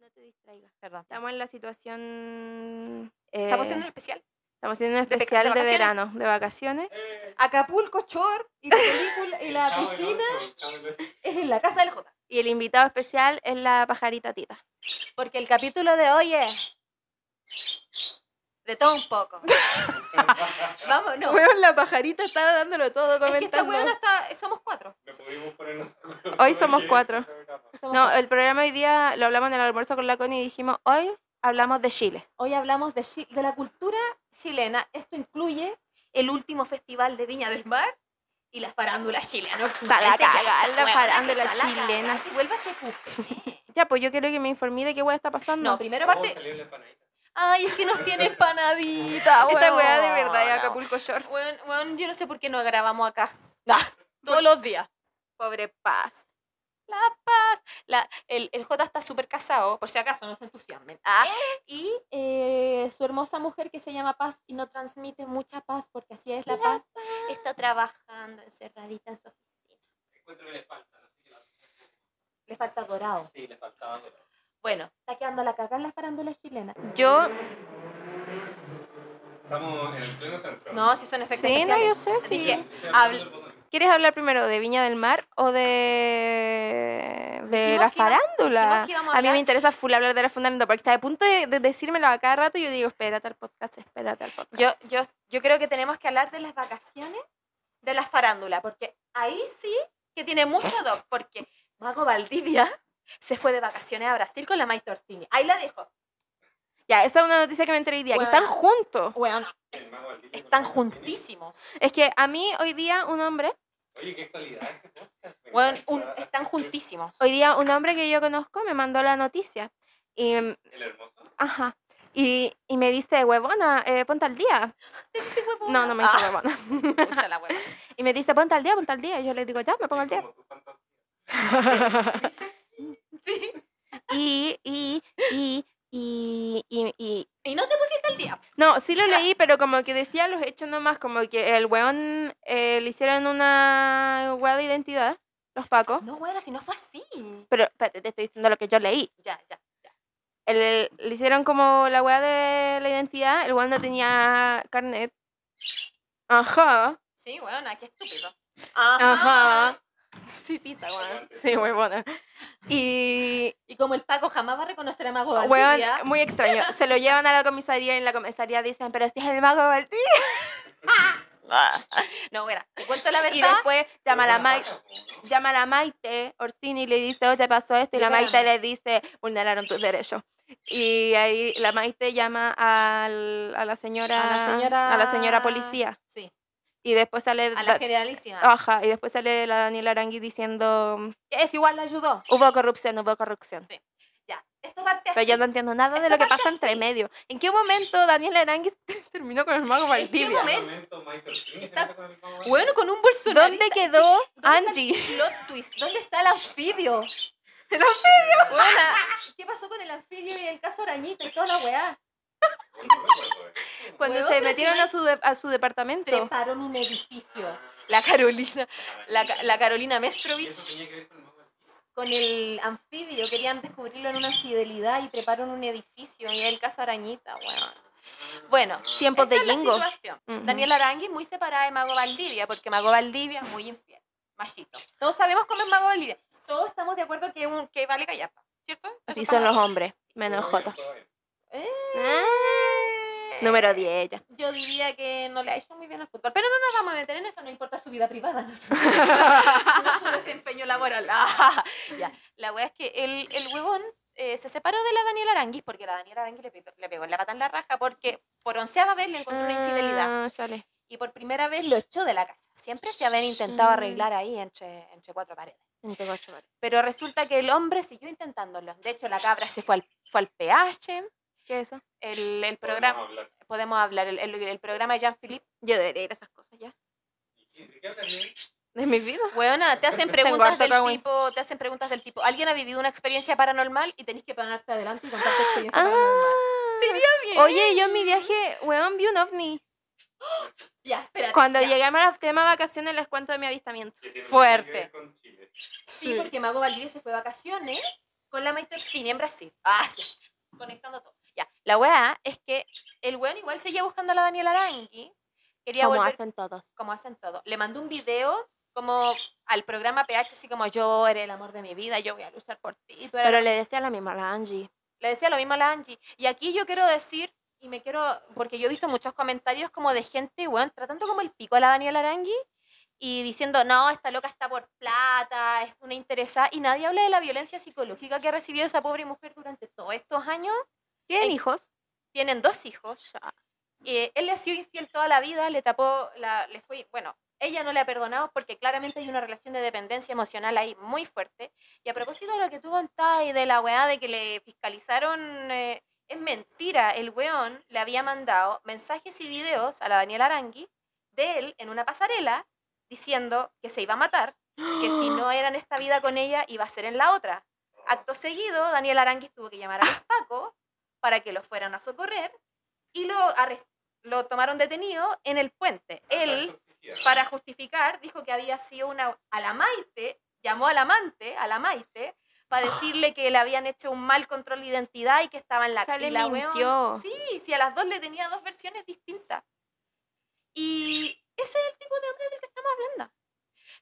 No te distraigas. Perdón. Estamos en la situación... Estamos eh, haciendo un especial. estamos haciendo un especial de verano, de vacaciones. Eh, Acapulco Shore y la película y la piscina es en la casa del J. Y el invitado especial es la pajarita Tita. Porque el capítulo de hoy es de todo un poco. Vamos, no. Bueno, la pajarita está dándolo todo Es que esta comentando. weona está. Somos cuatro. Hoy para somos cuatro. No, el programa hoy día lo hablamos en el almuerzo con la Connie y dijimos, hoy hablamos de Chile. Hoy hablamos de, chi- de la cultura chilena. Esto incluye el último festival de Viña del Mar y las farándulas chilenas. Está la Gente que- cagada, la weona, farándula está la chilena. cagada, que vuelva ese cupe. Ya, pues yo quiero que me informé de qué weá está pasando. No, primero Vamos Ay, es que nos tiene empanadita. Esta weá de verdad es. Acapulco Shore. Bueno, bueno, yo no sé por qué no grabamos acá. Ah, todos los días. Pobre Paz. La paz. La, el, el J está súper casado, por si acaso no se entusiasmen. Ah, y eh, su hermosa mujer que se llama Paz y no transmite mucha paz porque así es la, paz, está trabajando encerradita en su oficina. Encuentro que le falta. no sé qué la- Le falta dorado. Sí, le faltaba dorado. Bueno, está quedando la cagada en las farándulas chilenas. Yo, Estamos en el pleno centro. No, si son efectos sí, no, especiales. yo sé, sí. Dije, botón. ¿Quieres hablar primero de Viña del Mar o de, de Dijimos la que farándula? dijimos que íbamos a A mí hablar- me interesa full hablar de la farándula porque está de punto de, de decírmelo a cada rato y yo digo, espérate al podcast, espérate al podcast. Yo, yo, yo creo que tenemos que hablar de las vacaciones de la farándula, porque ahí sí que tiene mucho doc, porque Mago Valdivia se fue de vacaciones a Brasil con la Maite Orsini. Ahí la dejo. Ya, esa es una noticia que me enteré hoy día, que Bueno. están juntos. Bueno, están juntísimos. Es que a mí hoy día un hombre, Oye, qué actualidad este Bueno, un- están juntísimos. hoy día un hombre que yo conozco me mandó la noticia. Y, El hermoso. ajá. Y, y me dice, huevona, eh, ponte al día. Te dice huevona. No, no me dice Ah, huevona. la huevona. Y me dice, ponte al día, ponte al día. Y yo le digo, ya, me pongo al día. Sí. Y, y, y, y, y, y, Y no te pusiste al día. No, sí lo leí, pero como que decía los hechos nomás, como que el weón eh, le hicieron una weá de identidad, los pacos. No, buena, si no fue así. Pero espérate, te estoy diciendo lo que yo leí. Ya, ya. El- le hicieron como la weá de la identidad, el weón no tenía carnet. Ajá. Sí, buena, qué estúpido. Ajá. Sí, tita, weón. Sí, huevona. Y, Y como el Paco jamás va a reconocer a Mago weón, Valdivia. muy extraño. Se lo llevan a la comisaría y en la comisaría dicen, pero este es el mago Valdivia. No, buena, te cuento la verdad. Y después llama a la ¿no? llama a la Maite Orsini y le dice, oye, pasó esto, y la. Maite le dice, vulneraron tus derechos. Y ahí la Maite llama al- a la señora A la señora- a la señora policía. Sí, Y después sale a la generalísima. ajá, y después sale la Daniela Arangui diciendo Es igual, la ayudó. hubo corrupción, hubo corrupción. Ya, esto parte así. Pero yo no entiendo nada de Esto lo que pasa entre así. medio. ¿En qué momento Daniela Arangui terminó con el mago ¿En qué Valdivia? ¿En qué momento? Michael Está- con el mago? Bueno, con un Bolsonaro. ¿Dónde quedó ¿Dónde está el Angie? plot twist? ¿Dónde está el anfibio? El anfibio. Buena, ¿qué pasó con el anfibio y el caso Arañita y toda la weá? Bueno. Cuando se metieron a su, de- a su departamento. Treparon un edificio. La Carolina, la, Ca- la Carolina ¿Y Mestrovich con el anfibio. Querían descubrirlo en una infidelidad y treparon un edificio. Y el caso Arañita, weón. Bueno, Tiempos de Jingo. Daniela Arangui muy separada de Mago Valdivia, porque Mago Valdivia es muy infiel, machito. Todos sabemos cómo es Mago Valdivia. Todos estamos de acuerdo que, un, que vale callampa, ¿cierto? Así son los hombres, menos Jota. Eh, Número 10 ella. Yo diría que no le ha hecho muy bien al fútbol. Pero no nos vamos a meter en eso, no importa su vida privada, no su, no su desempeño laboral. Ah, ya. La wea es que el, el huevón eh, se separó de la Daniela Aranguis porque la Daniela Aranguis le, pegó- le pegó en la pata en la raja porque por onceava vez le encontró una infidelidad. Ah, chale. y por primera vez lo echó de la casa. Siempre se habían intentado arreglar ahí entre, entre cuatro paredes. Entre ocho horas. Pero resulta que el hombre siguió intentándolo. De hecho, la cabra se fue al, fue al PH, ¿Qué es eso? el, el Podemos programa, hablar. podemos hablar, el, el- el programa de Jean-Philippe. Yo debería ir a esas cosas ya. ¿Y de qué hablarían? De mi vida. Weona, te hacen preguntas del tipo, te hacen preguntas del tipo, ¿alguien ha vivido una experiencia paranormal? Y tenés que ponerte adelante y contar tu experiencia Ah, paranormal. bien. Oye, yo en mi viaje, weón, vi un ovni. Ya, espérate. Cuando ya. lleguemos al tema vacaciones les cuento de mi avistamiento. ¿Qué tiene Fuerte. Sí, porque Mago Valdivia se fue de vacaciones con la Maite Orsini en Brasil. Ah, ya, conectando todo. La weá es que el weón igual seguía buscando a la Daniela Arangui. Quería Como volver, hacen todos. como hacen todo. Le mandó un video como al programa PH, así como yo eres el amor de mi vida, yo voy a luchar por ti. tú eres Pero le decía lo mismo a la Angie. le decía lo mismo a la Angie. Y aquí yo quiero decir, y me quiero, porque yo he visto muchos comentarios como de gente, weón, tratando como el pico a la Daniela Arangui y diciendo, no, esta loca está por plata, es una interesada, y nadie habla de la violencia psicológica que ha recibido esa pobre mujer durante todos estos años. ¿Tienen Ey. hijos? Tienen dos hijos. Eh, él le ha sido infiel toda la vida, le tapó, la, le fue, bueno, ella no le ha perdonado porque claramente hay una relación de dependencia emocional ahí muy fuerte. Y a propósito de lo que tú contabas y de la weá de que le fiscalizaron, eh, es mentira, el weón le había mandado mensajes y videos a la Daniela Arangui de él en una pasarela diciendo que se iba a matar, que si no era en esta vida con ella, iba a ser en la otra. Acto seguido, Daniel Aranguis tuvo que llamar a los Pacos para que lo fueran a socorrer y lo, lo tomaron detenido en el puente. Él, para justificar, dijo que había sido una... A la Maite, llamó al amante, a la Maite, para decirle que le habían hecho un mal control de identidad y que estaba en la... O sea, la mintió. sí, sí, a las dos le tenía dos versiones distintas. Y ese es el tipo de hombre del que estamos hablando.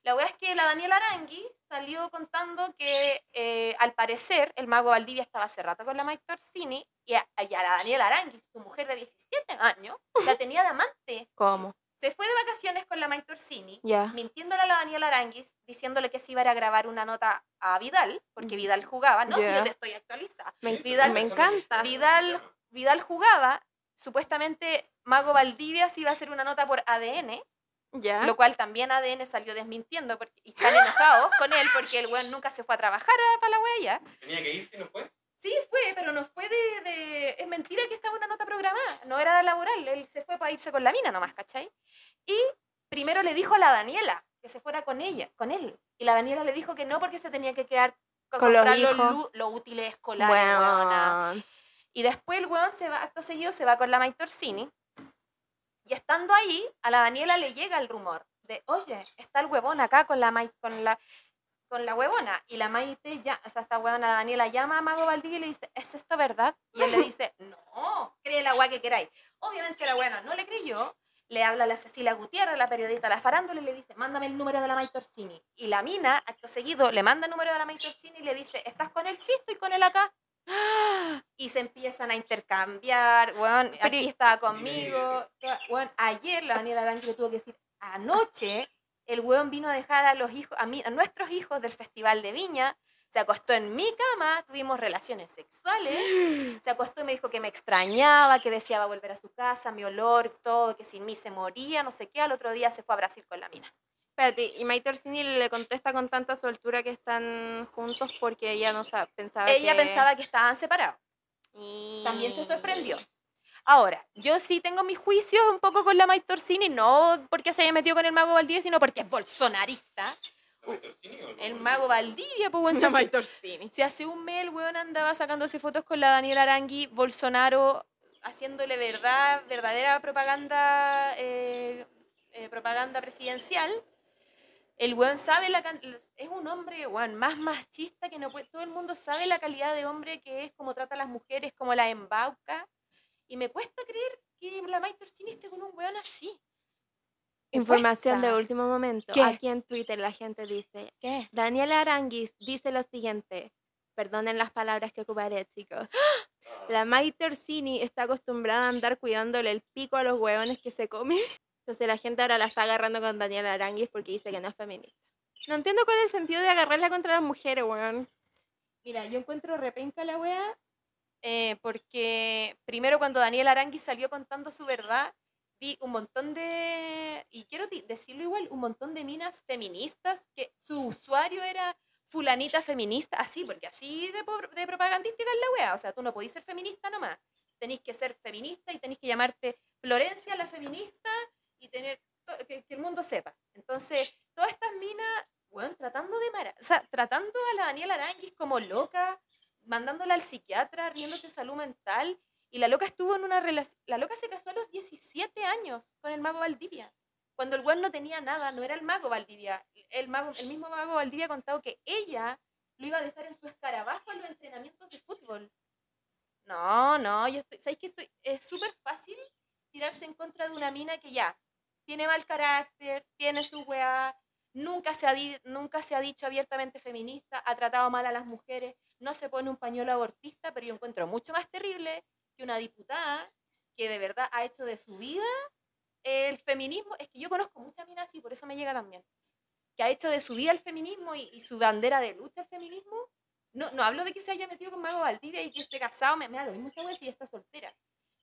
La wea es que la Daniela Arangui salió contando que eh, al parecer el mago Valdivia estaba hace rato con la Mike Torsini y a, y a la Daniela Arangui, su mujer de 17 años, la tenía de amante. ¿Cómo? Se fue de vacaciones con la Mike Torsini, Ya. mintiéndole a la Daniela Aranguis, diciéndole que se iba a ir a grabar una nota a Vidal, porque Vidal jugaba. No, si Ya. yo te estoy actualizada. Me, Vidal- me encanta. Vidal, Vidal jugaba, supuestamente Mago Valdivia se iba a hacer una nota por ADN, Ya. lo cual también ADN salió desmintiendo porque, y están enojados con él porque el weón nunca se fue a trabajar para la huella. Tenía que irse y no fue. Sí, fue, pero no fue de, de- Es mentira que estaba una nota programada, no era laboral, él se fue para irse con la mina nomás, ¿cachai? Y primero le dijo a la Daniela que se fuera con ella, con él. Y la Daniela le dijo que no porque se tenía que quedar con, Con los comprar los, hijos. lu- los útiles escolares. Bueno. Y después el weón se va, acto seguido, se va con la Maite Orsini. Y estando ahí, a la Daniela le llega el rumor de, oye, está el huevón acá con la, con la, con la huevona. Y la Maite, ya, o sea, esta huevona Daniela llama a Mago Valdivia y le dice, ¿es esto verdad? Y él le dice, no, cree la agua que queráis. Obviamente la buena no le creyó. Le habla a la Cecilia Gutiérrez, la periodista de la farándula, y le dice, mándame el número de la Maite Orsini. Y la mina, acto seguido, le manda el número de la Maite Orsini y le dice, ¿estás con él? Sí, estoy con él acá y se empiezan a intercambiar, weón, Pero aquí estaba conmigo, ayer la Daniela Arangui le tuvo que decir, anoche el weón vino a dejar a los hijos, a, mí, a nuestros hijos del Festival de Viña, se acostó en mi cama, tuvimos relaciones sexuales, se acostó y me dijo que me extrañaba, que deseaba volver a su casa, mi olor, todo, que sin mí se moría, no sé qué, al otro día se fue a Brasil con la mina. Espérate, y Maite Orsini le contesta con tanta soltura que están juntos porque ella no sa- pensaba Ella que- pensaba que estaban separados. también se sorprendió. Ahora, yo sí tengo mis juicios un poco con la Mike Torsini, no porque se haya metido con el mago Valdivia, sino porque es bolsonarista. ¿La Maite Orsini o El mago Valdivia, pues, Una si hace, si hace un mes el weón andaba sacándose fotos con la Daniela Arangui, Bolsonaro haciéndole verdad, verdadera propaganda, eh, eh, propaganda presidencial. El weón sabe la es un hombre weón, más machista que no puede. Todo el mundo sabe la calidad de hombre que es, cómo trata a las mujeres, cómo las embauca. Y me cuesta creer que la Maite Orsini esté con un weón así. Información de último momento. ¿Qué? Aquí en Twitter la gente dice, ¿Qué? Daniela Aranguis dice lo siguiente. Perdonen las palabras que ocuparé, chicos. Ah, La Maite Orsini está acostumbrada a andar cuidándole el pico a los hueones que se come. Entonces la gente ahora la está agarrando con Daniela Aranguis porque dice que no es feminista. No entiendo cuál es el sentido de agarrarla contra las mujeres, weón. Mira, yo encuentro repenca la wea eh, porque primero cuando Daniel Arangui salió contando su verdad, vi un montón de, y quiero decirlo igual, un montón de minas feministas que su usuario era fulanita feminista, así, porque así de, de propagandística es la wea, o sea, tú no podís ser feminista nomás, tenéis que ser feminista y tenéis que llamarte Florencia la feminista y tener, que, que el mundo sepa. Entonces, todas estas minas, bueno, tratando de mara- o sea, tratando a la Daniela Aranguis como loca, mandándola al psiquiatra, riéndose de salud mental, y la loca estuvo en una relación, la loca se casó a los 17 años con el mago Valdivia, cuando el güey no tenía nada, no era el mago Valdivia, el, mago, el mismo mago Valdivia ha contado que ella lo iba a dejar en su escarabajo en los entrenamientos de fútbol. No, no, yo estoy, ¿sabéis que estoy? Es súper fácil tirarse en contra de una mina que ya tiene mal carácter, tiene su weá, nunca se, ha nunca se ha dicho abiertamente feminista, ha tratado mal a las mujeres, no se pone un pañuelo abortista, pero yo encuentro mucho más terrible que una diputada que de verdad ha hecho de su vida el feminismo. Es que yo conozco muchas minas así, por eso me llega también. Que ha hecho de su vida el feminismo y, y su bandera de lucha el feminismo. No, no hablo de que se haya metido con Mago Valdivia y que esté casado, me, me da lo mismo esa si está soltera.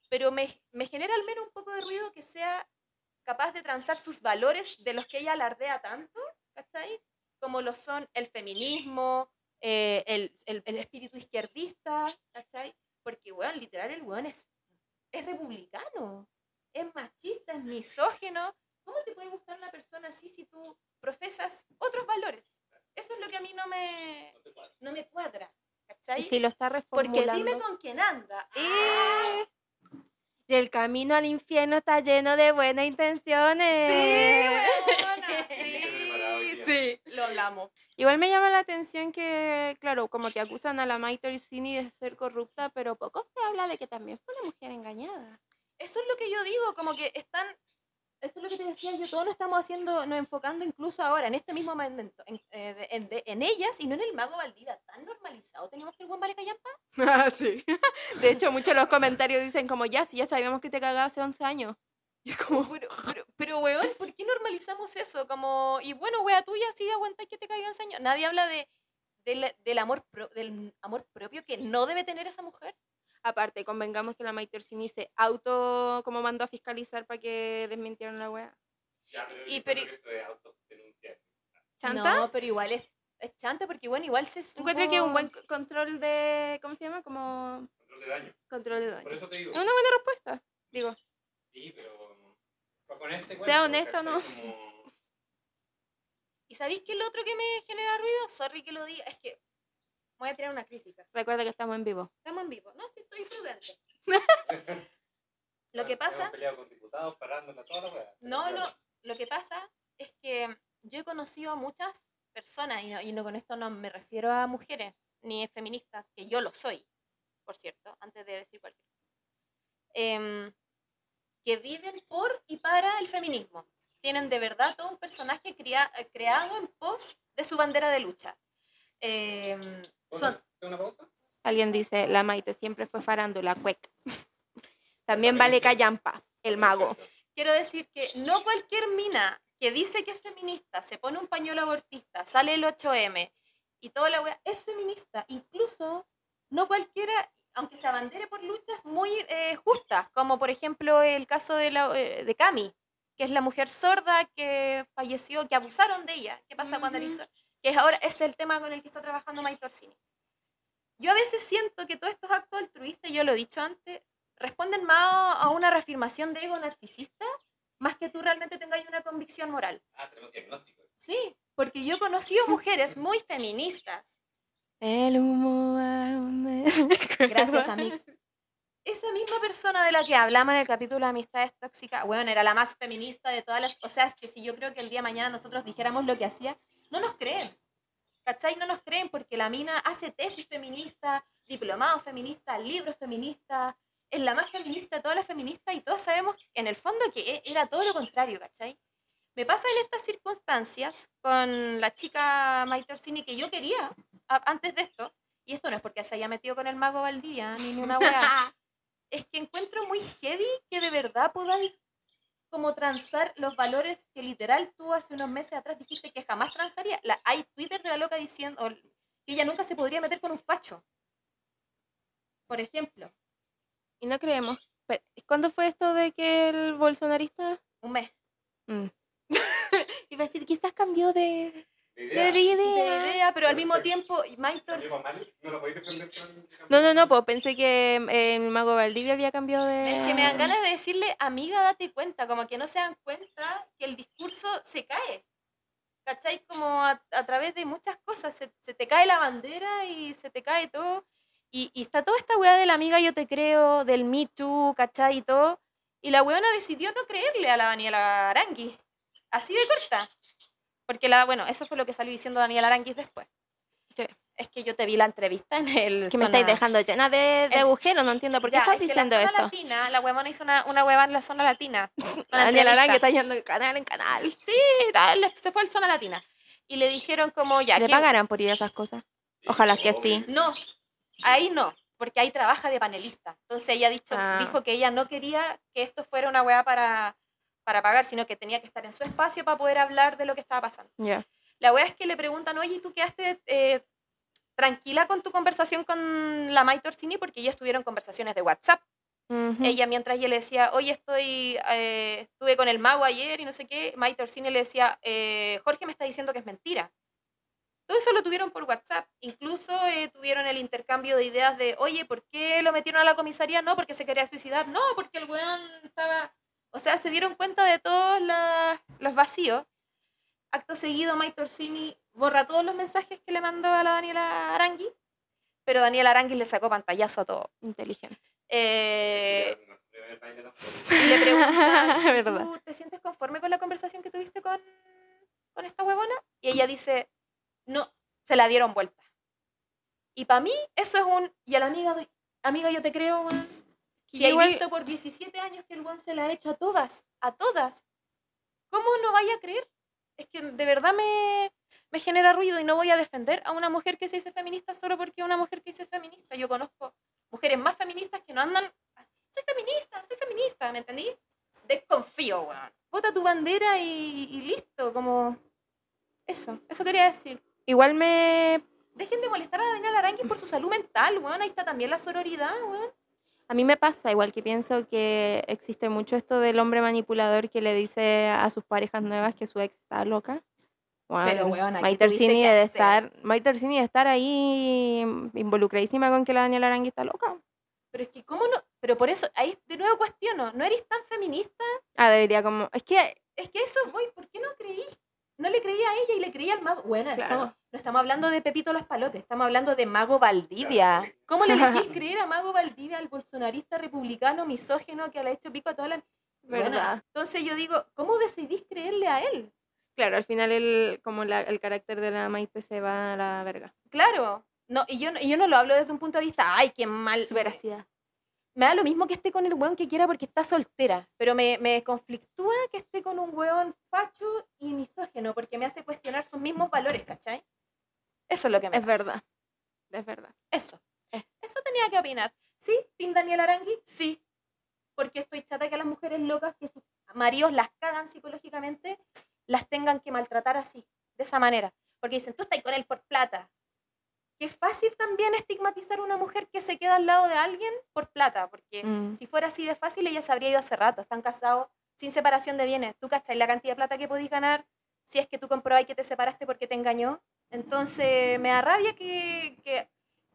Pero me, me genera al menos un poco de ruido que sea capaz de transar sus valores de los que ella alardea tanto, ¿cachai? Como lo son el feminismo, eh, el, el- el espíritu izquierdista, ¿cachai? Porque, weón, literal, el weón es, es republicano, es machista, es misógeno. ¿Cómo te puede gustar una persona así si tú profesas otros valores? Eso es lo que a mí no me, No me cuadra, ¿cachai? Y si lo está Porque reformulando. dime con quién anda. Eh, Y el camino al infierno está lleno de buenas intenciones. Sí, hoy sí, sí, lo hablamos. Igual me llama la atención que, claro, como que acusan a la Maite Orsini de ser corrupta, pero poco se habla de que también fue una mujer engañada. Eso es lo que yo digo, como que están, eso es lo que te decía yo, todos nos estamos haciendo, nos enfocando incluso ahora, en este mismo momento, en, eh, de- en, de- en ellas y no en el mago Valdivia, tan normalizado tenemos que el buen vale callampa. Ah, sí. De hecho, muchos de los comentarios dicen como, ya, si ya sabíamos que te cagaba hace 11 años. Y es como, Pero, pero, pero, weón, ¿por qué normalizamos eso? Como, y bueno, wea tuya, sí, aguanta que te caiga en años. Nadie habla de, del, del amor pro- del amor propio que no debe tener esa mujer. Aparte, convengamos que la Maite Orsini se auto, como mandó a fiscalizar para que desmintieran la wea. Ya, pero Y- pero- que autodenunciar. ¿Chanta? No, pero igual es, es chanta porque, bueno, igual se supo... Encuentro que un buen control de, ¿cómo se llama? Como Control de daño. control de Por daño. eso te digo. Es una buena respuesta, digo. Sí, pero. pa- Con este Sea honesto, ¿no? ¿cachai? Como- ¿Y sabéis qué es lo otro que me genera ruido? Sorry que lo diga, es que voy a tirar una crítica. Recuerda que estamos en vivo. Estamos en vivo. No, Lo que pasa, peleado con diputados, parándola, toda la weá. no, no, lo que pasa es que yo he conocido a muchas personas, y no, y no con esto no me refiero a mujeres ni feministas, que yo lo soy, por cierto, antes de decir cualquier cosa, em, que viven por y para el feminismo. Tienen de verdad todo un personaje crea- eh, creado en pos de su bandera de lucha. Em, son, ¿Una pausa? Alguien dice, la Maite siempre fue farándula, cuec. También vale callampa, el mago. quiero decir que no cualquier mina que dice que es feminista, se pone un pañuelo abortista, sale el 8M y toda la wea es feminista. Incluso no cualquiera, aunque se abandere por luchas muy eh, justas, como por ejemplo el caso de, la, eh, de Cami, que es la mujer sorda que falleció, que abusaron de ella. ¿Qué pasa cuando Ujú. eres sorda? Que es ahora es el tema con el que está trabajando Maite Orsini. Yo a veces siento que todos estos actos altruistas, yo lo he dicho antes, responden más a una reafirmación de ego narcisista más que tú realmente tengas una convicción moral. Ah, tenemos diagnóstico. Sí, porque yo he conocido mujeres muy feministas. El humo va a- Gracias, Amix. Esa misma persona de la que hablamos en el capítulo de Amistades Tóxicas, bueno, era la más feminista de todas las... O sea, es que si yo creo que el día de mañana nosotros dijéramos lo que hacía, no nos creen. ¿Cachai? No nos creen porque la mina hace tesis feministas, diplomados feministas, libros feministas, es la más feminista todas las feministas y todos sabemos en el fondo que e- era todo lo contrario, ¿cachai? Me pasa en estas circunstancias con la chica Maite Orsini que yo quería a- antes de esto, y esto no es porque se haya metido con el mago Valdivia ni una weá, es que encuentro muy heavy que de verdad podáis como transar los valores que literal tú hace unos meses atrás dijiste que jamás transaría. La, hay Twitter de la loca diciendo que ella nunca se podría meter con un facho. Por ejemplo, Y no creemos. Pero, ¿Cuándo fue esto de que el bolsonarista? un mes. Mm. Iba a decir, quizás cambió de, De de idea. idea. De idea, pero al mismo tiempo, Maite ¿Cambió Ors- pa' mal? ¿No lo podéis defender con- No, no, no, pues pensé que eh, el mago Valdivia había cambiado de... Es que me dan ganas de decirle, amiga, date cuenta, como que no se dan cuenta que el discurso se cae. ¿Cachai? Como a, a través de muchas cosas, se, se te cae la bandera y se te cae todo. Y, y está toda esta weá de la amiga yo te creo, del Me Too, ¿cachai? Y todo. Y la weona decidió no creerle a la Daniela Aranguis. Así de corta. Porque la, bueno, eso fue lo que salió diciendo Daniela Aranguis después. ¿Qué? Es que yo te vi la entrevista en el. Que me zona- estáis dejando llena de, de agujeros, no entiendo por qué Ya, estás es que diciendo la zona esto. latina, la huevona hizo una, una hueva en la zona latina. Daniel que entrevista. está yendo de canal en canal. Sí, tal, le- se fue al zona latina. Y le dijeron como ya. ¿Le ¿qué- pagarán por ir a esas cosas? Ojalá que sí. No, ahí no, porque ahí trabaja de panelista. Entonces ella dicho, Ah. dijo que ella no quería que esto fuera una hueá para, para pagar, sino que tenía que estar en su espacio para poder hablar de lo que estaba pasando. Ya. La wea es que le preguntan, oye, ¿y ¿tú quedaste eh, tranquila con tu conversación con la Mai Torsini? Porque ellos tuvieron conversaciones de WhatsApp. Ujú. Ella, mientras ella le decía, oye, estoy, eh, estuve con el mago ayer y no sé qué, Mai Torsini le decía, eh, Jorge me está diciendo que es mentira. Todo eso lo tuvieron por WhatsApp. Incluso eh, tuvieron el intercambio de ideas de, oye, ¿por qué lo metieron a la comisaría? No, porque se quería suicidar. No, porque el weón estaba... O sea, se dieron cuenta de todos la- los vacíos. Acto seguido, Mike Torsini borra todos los mensajes que le mandó a la Daniela Arangui, pero Daniela Arangui le sacó pantallazo a todo. Inteligente. Eh, y le preguntan, ¿y Verdad. ¿tú te sientes conforme con la conversación que tuviste con, con esta huevona? Y ella dice, no, se la dieron vuelta. Y para mí eso es un, y a la amiga, amiga yo te creo, weón. Si hay igual- visto por 17 años que el weón se la ha hecho a todas, a todas, ¿cómo no vaya a creer? Es que de verdad me, me genera ruido y no voy a defender a una mujer que se dice feminista solo porque es una mujer que dice feminista. Yo conozco mujeres más feministas que no andan, soy feminista, soy feminista, ¿me entendí? Desconfío, weón. Bota tu bandera y, y listo, como... Eso, eso quería decir. Igual me. Dejen de molestar a Daniela Aranguis por su salud mental, weón. Ahí está también la sororidad, weón. A mí me pasa, igual que pienso que existe mucho esto del hombre manipulador que le dice a sus parejas nuevas que su ex está loca. Bueno, Pero, weona, ¿qué Maite tuviste Orsini que de estar, de estar ahí involucradísima con que la Daniela Arangui está loca. Pero es que, ¿cómo no? Pero por eso, ahí de nuevo cuestiono, ¿no eres tan feminista? Ah, debería como. Es que. Es que eso voy, ¿por qué no creí? No le creí a ella y le creí al mago. Bueno, Claro. estamos, no estamos hablando de Pepito los Palotes, estamos hablando de Mago Valdivia. Claro. ¿Cómo le elegís creer a Mago Valdivia, al bolsonarista republicano misógino que le ha hecho pico a toda la... Bueno, entonces yo digo, ¿cómo decidís creerle a él? Claro, al final el, como la- el carácter de la Maite se va a la verga. Claro. No, y yo, no- y yo no lo hablo desde un punto de vista, ay, qué mal. Su veracidad. Me da lo mismo que esté con el weón que quiera porque está soltera, pero me, me conflictúa que esté con un weón facho y misógeno porque me hace cuestionar sus mismos valores, ¿cachai? Eso es lo que me Es pasa. verdad. Es verdad. Eso. Es- Eso tenía que opinar. ¿Sí? ¿Team Daniel Arangui? Sí. Porque estoy chata que las mujeres locas que sus maridos las cagan psicológicamente las tengan que maltratar así, de esa manera. Porque dicen, tú estás con él por plata. Que es fácil también estigmatizar a una mujer que se queda al lado de alguien por plata, porque Mm. si fuera así de fácil, ella se habría ido hace rato. Están casados sin separación de bienes. ¿Tú cachai la cantidad de plata que podís ganar si es que tú comprobáis que te separaste porque te engañó? Entonces, me da rabia que, que,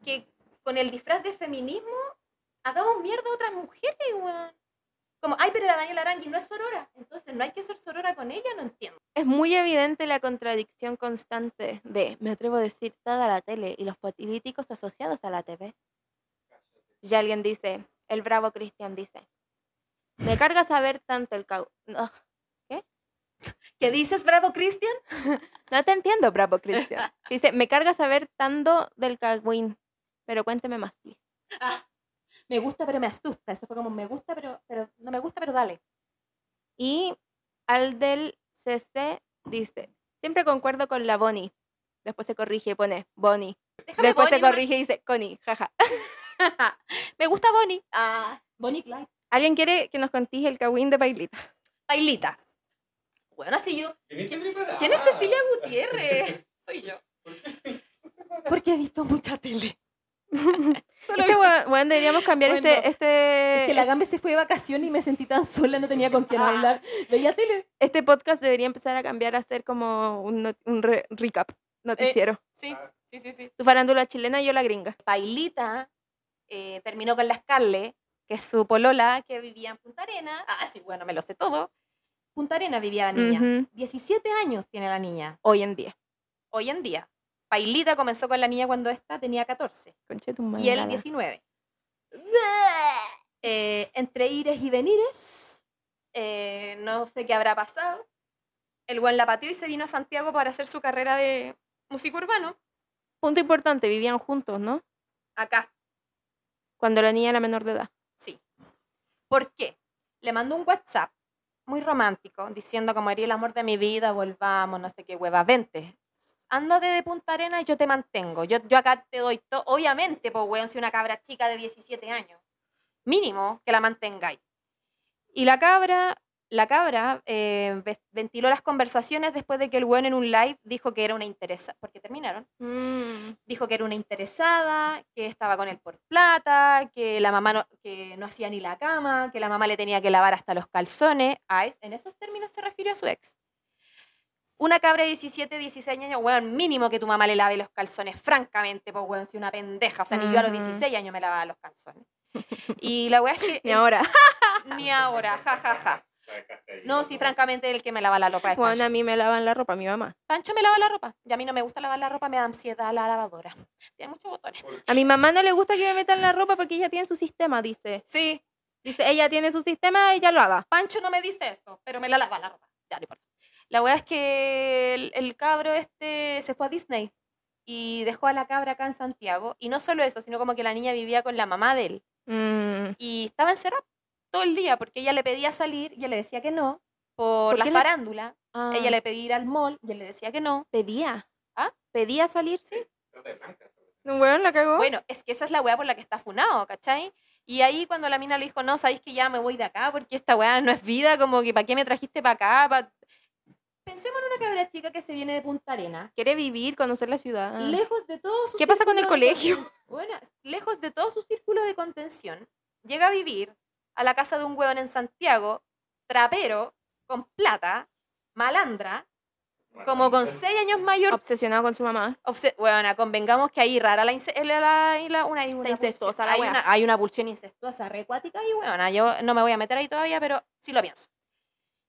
que con el disfraz de feminismo hagamos mierda a otras mujeres, weón. Como, ay, pero la Daniela Arangui no es sorora. Entonces, no hay que ser sorora con ella, no entiendo. Es muy evidente la contradicción constante de, me atrevo a decir, toda la tele y los políticos asociados a la TV. Y alguien dice, el bravo Cristian dice, me carga saber tanto el cau... Ugh, ¿Qué dices, bravo Cristian? no te entiendo, bravo Cristian. Dice, me carga saber tanto del cagüín, pero cuénteme más, please. Me gusta, pero me asusta. Eso fue como, me gusta, pero, pero no me gusta, pero dale. Y al del CC dice, siempre concuerdo con la Bonnie. Después se corrige y pone Bonnie. Déjame Después se corrige y dice Connie, jaja. Me gusta Bonnie. Ah, Bonnie Clyde. ¿Alguien quiere que nos contije el cagüín de Pailita? Bailita. Bueno, así yo. ¿Quién es Cecilia Gutiérrez? Soy yo. Porque he visto mucha tele. Este weón, deberíamos cambiar Bueno, este, este, Es que la Gambe se fue de vacaciones y me sentí tan sola, no tenía con quién Ah. hablar. Veía tele. este podcast debería empezar a cambiar a ser como un, un re- recap noticiero. Sí, sí, sí, sí. Tu farándula chilena y yo la gringa. Pailita eh, terminó con la Scarlett, que es su polola, que vivía en Punta Arena. Ah, sí, bueno, me lo sé todo. Punta Arena vivía la niña. Ujú, 17 años tiene la niña, Hoy en día. hoy en día. Pailita comenzó con la niña cuando esta tenía 14 Conche tu madre, y él Lala. 19. Eh, entre ires y venires, eh, no sé qué habrá pasado. El buen la pateó y se vino a Santiago para hacer su carrera de músico urbano. Punto importante, vivían juntos, ¿no? Acá, Cuando la niña era menor de edad. sí. ¿Por qué? Le mandó un WhatsApp muy romántico diciendo como haría el amor de mi vida, volvamos, no sé qué hueva, vente. Ándate de Punta Arena y yo te mantengo. Yo, yo acá te doy todo. Obviamente, pues, weón, si una cabra chica de 17 años. Mínimo que la mantengáis. Y la cabra, la cabra eh, ve- ventiló las conversaciones después de que el weón en un live dijo que era una interesada, porque terminaron, Mm. dijo que era una interesada, que estaba con él por plata, que la mamá no, que no hacía ni la cama, que la mamá le tenía que lavar hasta los calzones. A en esos términos se refirió a su ex. Una cabra de 17, 16 años, weón, mínimo que tu mamá le lave los calzones, francamente, pues weón, si una pendeja. O sea, ni yo a los Ujú. 16 años me lavaba los calzones. Y la weá es que... El- ahora, Ni ahora, jajaja. Ja, ja. No, sí, francamente, el que me lava la ropa es bueno, Pancho. a mí me lavan la ropa, mi mamá. Pancho me lava la ropa. Y a mí no me gusta lavar la ropa, me da ansiedad la lavadora. Tiene muchos botones. A mi mamá no le gusta que me metan la ropa porque ella tiene su sistema, dice. Sí, Dice, ella tiene su sistema, ella lo haga. Pancho no me dice eso, pero me la lava la ropa. Ya, no importa. La weá es que el, el cabro este se fue a Disney y dejó a la cabra acá en Santiago. Y no solo eso, sino como que la niña vivía con la mamá de él. Mm, Y estaba encerrada todo el día porque ella le pedía salir y ella le decía que no. Por, ¿Por la le- farándula. ah, Ella le pedía ir al mall y él le decía que no. pedía. ¿Ah? Pedía salir. Sí. Blanca. Bueno, la cagó. Bueno, es que esa es la weá por la que está funado, ¿cachai? Y ahí cuando la mina le dijo, no, sabéis que ya me voy de acá porque esta weá no es vida, como que ¿para qué me trajiste para acá? Pa-". Pensemos en una cabra chica que se viene de Punta Arena, Quiere vivir, conocer la ciudad. lejos de todo su ¿Qué pasa con el colegio? Bueno, lejos de todo su círculo de contención, llega a vivir a la casa de un hueón en Santiago, trapero, con plata, malandra, como con seis años mayor Obsesionado con su mamá. Obse- bueno, convengamos que ahí rara la, ince- la, la- la- una, hay una incestuosa la hay, una, hay una pulsión incestuosa recuática y bueno, yo no me voy a meter ahí todavía, pero sí lo pienso.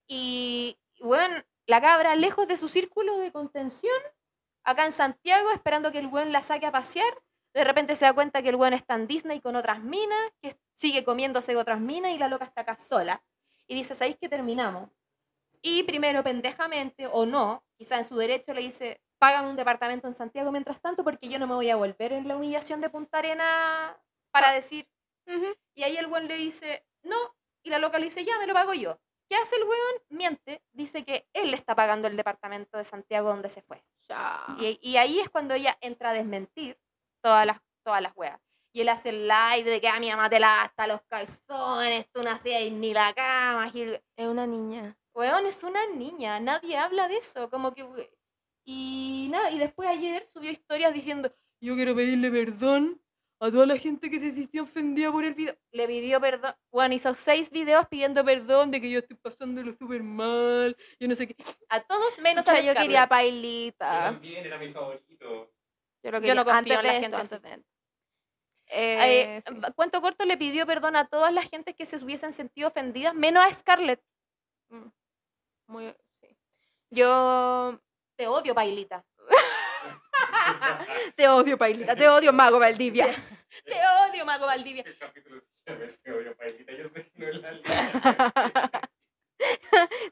Y bueno, la cabra lejos de su círculo de contención, acá en Santiago, esperando que el buen la saque a pasear, de repente se da cuenta que el buen está en Disney con otras minas, que sigue comiéndose otras minas y la loca está acá sola. Y dice, ¿sabéis que terminamos? Y primero, pendejamente, o no, quizá en su derecho le dice, págame un departamento en Santiago mientras tanto porque yo no me voy a volver en la humillación de Punta Arena para decir. Y ahí el buen le dice, no, y la loca le dice, ya, me lo pago yo. ¿Qué hace el weón? Miente, dice que él está pagando el departamento de Santiago donde se fue. Ya. Y, y ahí es cuando ella entra a desmentir todas las, todas las weas. Y él hace el live de que a mi mamá te la hasta los calzones, tú no hacías ni la cama. Y Es una niña. Weón, es una niña, nadie habla de eso, como que... Y nada, y después ayer subió historias diciendo, yo quiero pedirle perdón a toda la gente que se sintió ofendida por el video. Le pidió perdón, bueno, hizo seis videos pidiendo perdón de que yo estoy pasándolo súper mal, yo no sé qué. A todos menos a Pucha, la yo quería Scarlett. Yo pailita. también era mi favorito. Yo, lo Yo no confío antes en la de gente antes de. Eh, Eh, sí. Cuento corto le pidió perdón a todas las gentes que se hubiesen sentido ofendidas, menos a Scarlett. Muy, sí. Yo Te odio, Pailita. te odio, Pailita. Te odio, Mago Valdivia. Te odio, Mago Valdivia. El capítulo se llama El Teorio Pailita. Yo sé que no es la línea.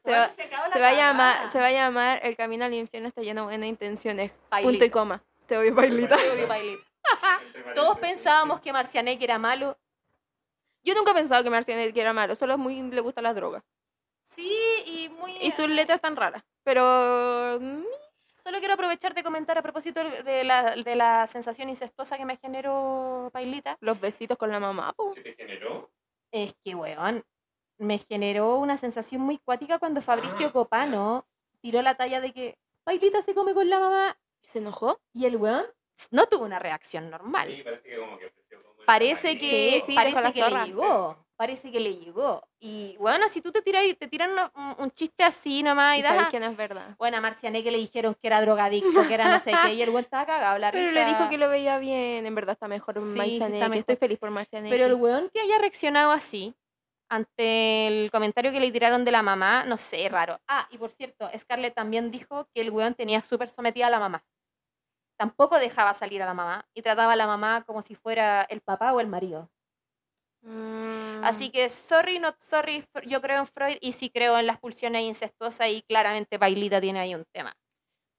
Se va, se acaba la se va a llamar, se va a llamar El camino al infierno está lleno de buenas intenciones. Punto y Pailita. coma. Te odio, Pailita. Te odio, Pailita. Todos pensábamos que Marcianek era malo. Yo nunca he pensado que Marcianek era malo, solo muy le gustan las drogas. Sí, y muy... Y sus letras tan raras. Pero mm, Solo quiero aprovechar de comentar a propósito de la, de la sensación incestuosa que me generó Pailita. los besitos con la mamá. po. ¿Qué te generó? Es que, weón, me generó una sensación muy cuática cuando Fabricio Ah, Copano tiró la talla de que Pailita se come con la mamá ¿Se enojó? y el weón no tuvo una reacción normal. Sí, parece que como que ofreció como el Parece que, Sí, sí, parece la que le zorra. llegó. Parece que le llegó. Y bueno, si tú te tiras te tiran una- un, un chiste así nomás y Y das. que no es verdad. Bueno, a Marciané que le dijeron que era drogadicto, que era no sé qué, y el weón estaba cagado. La Pero le dijo que lo veía bien. En verdad está mejor Sí, sí está mejor. Estoy feliz por Marcianek. Pero el weón que haya reaccionado así ante el comentario que le tiraron de la mamá, no sé, raro. Ah, y por cierto, Scarlett también dijo que el weón tenía súper sometida a la mamá. Tampoco dejaba salir a la mamá y trataba a la mamá como si fuera el papá o el marido. Mm, Así que, sorry, not sorry, yo creo en Freud y sí creo en las pulsiones incestuosas y claramente Bailita tiene ahí un tema.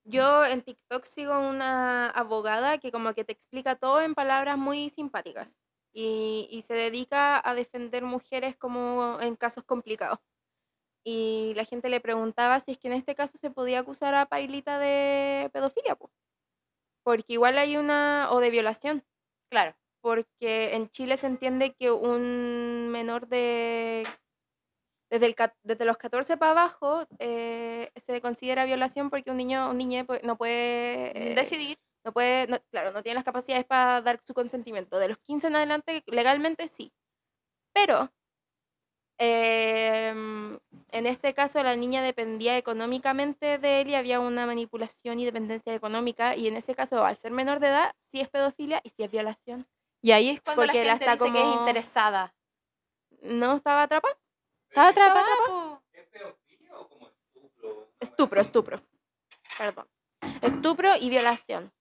Yo en TikTok sigo una abogada que como que te explica todo en palabras muy simpáticas y, y se dedica a defender mujeres como en casos complicados. Y la gente le preguntaba si es que en este caso se podía acusar a Pailita de pedofilia, po. porque igual hay una, o de violación, Claro. Porque en Chile se entiende que un menor de desde, el, desde los 14 para abajo eh, se considera violación porque un niño un niño pues, no puede eh, Decidir. no puede no- claro no tiene las capacidades para dar su consentimiento. De los 15 en adelante legalmente sí. Pero em, en este caso la niña dependía económicamente de él y había una manipulación y dependencia económica y en ese caso al ser menor de edad sí es pedofilia y sí es violación Y ahí es cuando Porque la está dice que es como- interesada. no estaba atrapada Estaba atrapada. ¿Es pedofilia o como estupro? Estupro, estupro. Perdón. Estupro y violación.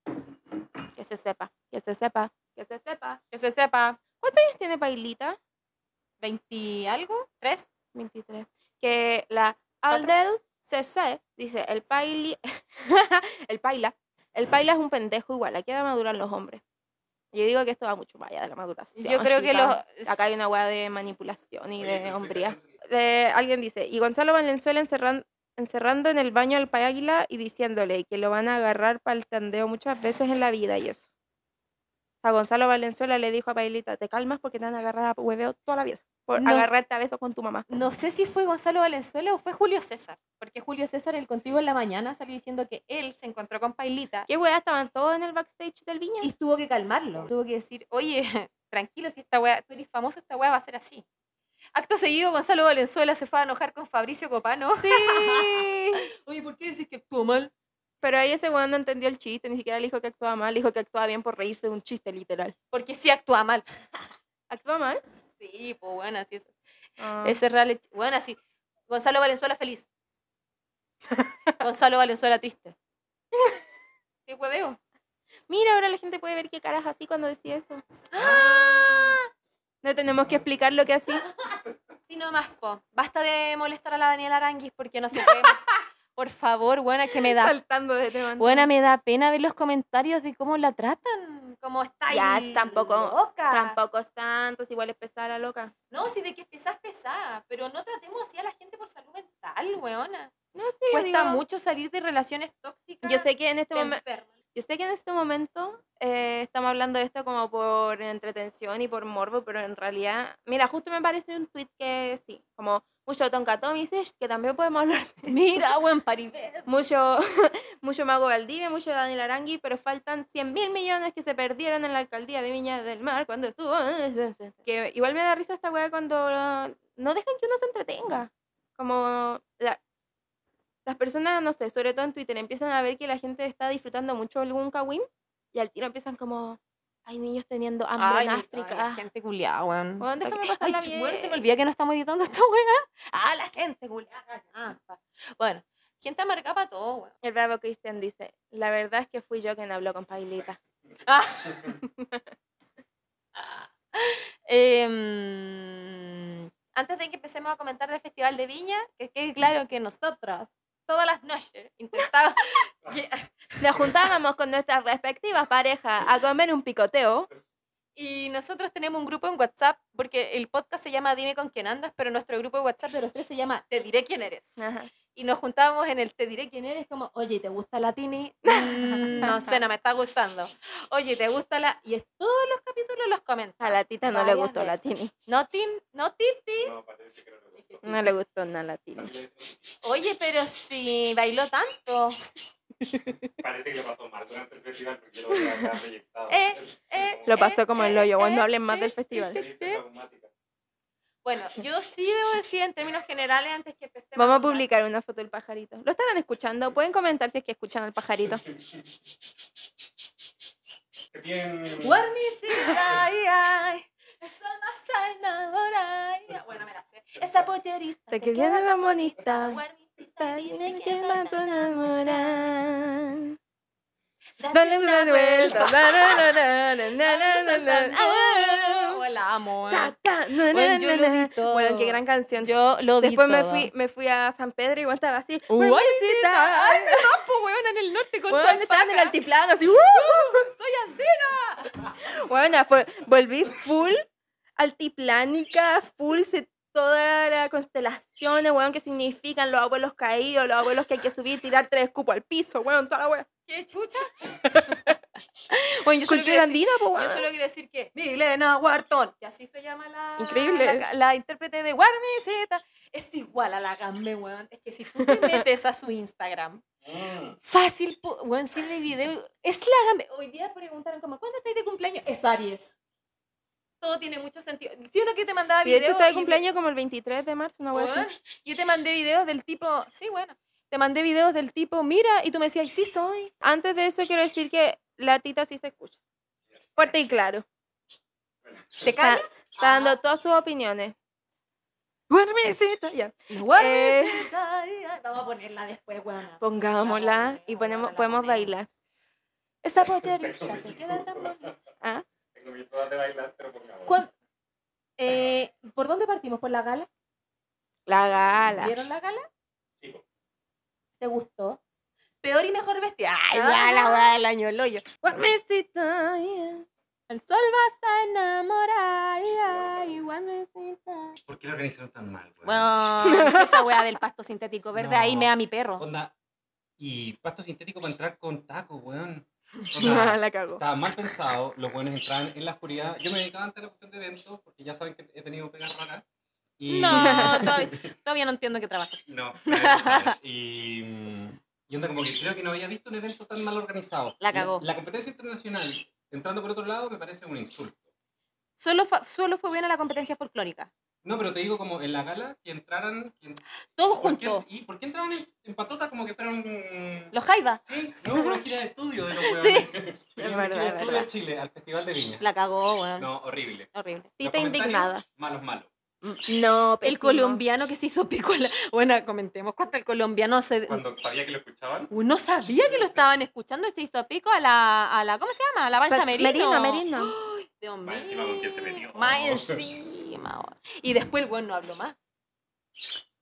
Que se sepa, que se sepa, que se sepa. Que se sepa. ¿Cuántos años tiene Pailita? ¿20 algo? ¿3? 23. Que la Aldel CC dice, el Paili... el Paila. El Paila es un pendejo igual, aquí da madurar los hombres. Yo digo que esto va mucho más allá de la maduración. Yo creo que los... Acá hay una weá de manipulación y Oye, de hombría. alguien dice, y Gonzalo Valenzuela encerran- encerrando en el baño al Águila y diciéndole que lo van a agarrar para el tandeo muchas veces en la vida y eso. O sea, Gonzalo Valenzuela le dijo a Pailita, te calmas porque te van a agarrar a hueveo toda la vida. Por No. agarrarte a besos con tu mamá. No sé si fue Gonzalo Valenzuela o fue Julio César. Porque Julio César, el contigo en la mañana, salió diciendo que él se encontró con Pailita ¿Qué weá? Estaban todos en el backstage del Viña. y tuvo que calmarlo. Tuvo que decir, oye, tranquilo, si esta weá, tú eres famoso, esta weá va a ser así. Acto seguido, Gonzalo Valenzuela se fue a enojar con Fabricio Copano. Sí. Oye, ¿por qué decís que actuó mal? Pero ahí ese weón no entendió el chiste, ni siquiera le dijo que actuaba mal, le dijo que actuaba bien por reírse de un chiste literal. Porque sí actúa mal. ¿Actúa mal? Sí, pues bueno, así es. Ah. Ese reality. Bueno, así. Gonzalo Valenzuela feliz. Gonzalo Valenzuela triste. Sí, hueveo. Mira, ahora la gente puede ver qué caras así cuando decía eso. ¡Ah! No tenemos que explicar lo que así. Sí, nomás, po. Basta de molestar a la Daniela Aranguis porque no se puede. Por favor, buena, que me da. Saltando de tema. en Buena, me da pena ver los comentarios de cómo la tratan. Cómo está Ya, tampoco- loca. Tampoco es tanto, es igual es pesada la loca. No, sí, de que pesás pesada. Pero no tratemos así a la gente por salud mental, weona. No sé, Cuesta digo- mucho salir de relaciones tóxicas. Yo sé que en este te momento. Yo sé que en este momento eh, estamos hablando de esto como por entretención y por morbo, pero en realidad, mira, justo me parece un tweet que sí, como mucho Tonkatomises, que también podemos hablar de Mira, buen paribet. mucho, mucho Mago Valdivia, mucho Daniel Arangui, pero faltan 100 mil millones que se perdieron en la alcaldía de Viña del Mar cuando estuvo. Que igual me da risa esta weá cuando no dejan que uno se entretenga. Como la- las personas, no sé, sobre todo en Twitter, empiezan a ver que la gente está disfrutando mucho el Win y al tiro empiezan como, hay niños teniendo hambre en Ay, África. ay, la gente culiada, weón. Weón, déjame Ay, pasarla ch- weón, se me olvida que no estamos editando esta weá. Ah, la gente culiada. callampa. Bueno, gente amargada para todo, weón. El bravo Cristian dice, la verdad es que fui yo quien habló con Pailita. Ah. Em, antes de que empecemos a comentar del Festival de Viña, que quede claro que nosotros, todas las noches, intentamos... Nos juntábamos con nuestras respectivas parejas a comer un picoteo. y nosotros tenemos un grupo en WhatsApp, porque el podcast se llama Dime con quién andas, pero nuestro grupo de WhatsApp de los tres se llama Te diré quién eres. Ajá. y nos juntábamos en el Te diré quién eres, como, oye, ¿te gusta la Tini? "Mm, no sé, no me está gustando. Oye, ¿te gusta la...? Y es, todos los capítulos los comentan. A la tita no le gustó la tini. No, tin, no, Titi. No, parece que no. No le gustó nada la tini. También Oye, pero si bailó tanto. Parece que lo pasó mal durante el festival porque lo voy a dejar proyectado. Eh, eh, Lo pasó como el hoyo. Bueno, eh, no hablen más eh, del festival. Bueno, yo sí debo decir en términos generales, antes que empecemos... Vamos a publicar una foto del pajarito. ¿Lo estarán escuchando? Pueden comentar si es que escuchan al pajarito. Bien. Ay, ay, eso no sana ahora. Bueno, me la sé. Esa pollerita. Te, que viene tan bonita. Guarnicita, dime que más enamorar. Dale una vuelta. La amo. Bueno, qué gran canción. Yo lo Después me fui, me fui a San Pedro y igual estaba así. ¡Guarnicita! ¡Ay, me rompo, pues, weón! En el norte con weón, estaba en el altiplano así. Uh". ¡Soy andina! Bueno, volví full altiplánica, full se, toda la constelación, weón, que significan los abuelos caídos, los abuelos que hay que subir, tirar tres cupos al piso, weón, toda la weón. ¿Qué chucha? bueno, yo solo, quiero andina, po, yo weón. solo quiero decir que Milena Wharton, que así se llama la, Increíble. la, la intérprete de Guarmiseta, es igual a la Gambe, weón. Es que si tú te metes a su Instagram, Mm. fácil, weón, si el video es la Gambe. Hoy día preguntaron como, ¿cuándo estáis de cumpleaños? Es Aries. Todo tiene mucho sentido. Si uno que te mandaba Y de videos... hecho está de cumpleaños como el 23 de marzo, una así. yo te mandé videos del tipo, sí, bueno, te mandé videos del tipo, mira, y tú me decías, "Ay, sí soy. Antes de eso quiero decir que la tita sí se escucha. Fuerte y claro. ¿Te Está, callas? está dando todas sus opiniones. Guarmisita, ya. Guarmisita, ay. Vamos a ponerla después, weona. Pongámosla y ponemos, podemos bailar. Esa pollerita se queda tan bonita. ¿Ah? De bailar, pero pongamos. ¿Cuán- eh, ¿Por dónde partimos? ¿Por la gala? La gala. ¿Vieron la gala? Sí. ¿Te gustó? Peor y mejor vestida. Ay, Ah. ya, la weá del año, el hoyo. El sol vas a enamorar. ¿Por qué lo organizaron tan mal, weón? Bueno, esa weá del pasto sintético verde, ahí No. me da mi perro. Onda, y pasto sintético para entrar con tacos, weón. Onda, la cago. estaba mal pensado, los buenos entraban en la oscuridad. Yo me dedicaba antes a la cuestión de eventos, porque ya saben que he tenido pegas raras. Y... No, todavía, todavía no entiendo que trabajas. No, y, y onda, como que creo que no había visto un evento tan mal organizado. La cagó. La, competencia internacional, entrando por otro lado, me parece un insulto. Solo, solo fue buena la competencia folclórica. No, pero te digo como en la gala, que entraran... que en- Todos ¿por qué- juntos. ¿Y por qué entraban en, en patota como que fueran... Los jaivas. Sí, no, una gira de estudio de los huevones. Sí. Es verdad, gira de es estudio verdad. a Chile, al Festival de Viña. La cagó, weón. No, horrible. Horrible. Tita indignada. Malos, malos. No, El pésimo. colombiano que se hizo pico. la- Bueno, comentemos cuánto el colombiano se. Cuando sabía que lo escuchaban. Uno sabía que lo estaban escuchando y se hizo pico a la. A la ¿Cómo se llama? A la Bancha Merino. Merino, Merino. Dios mío. Más encima con quién se metió. Más encima. weón. Y después el weón no habló más.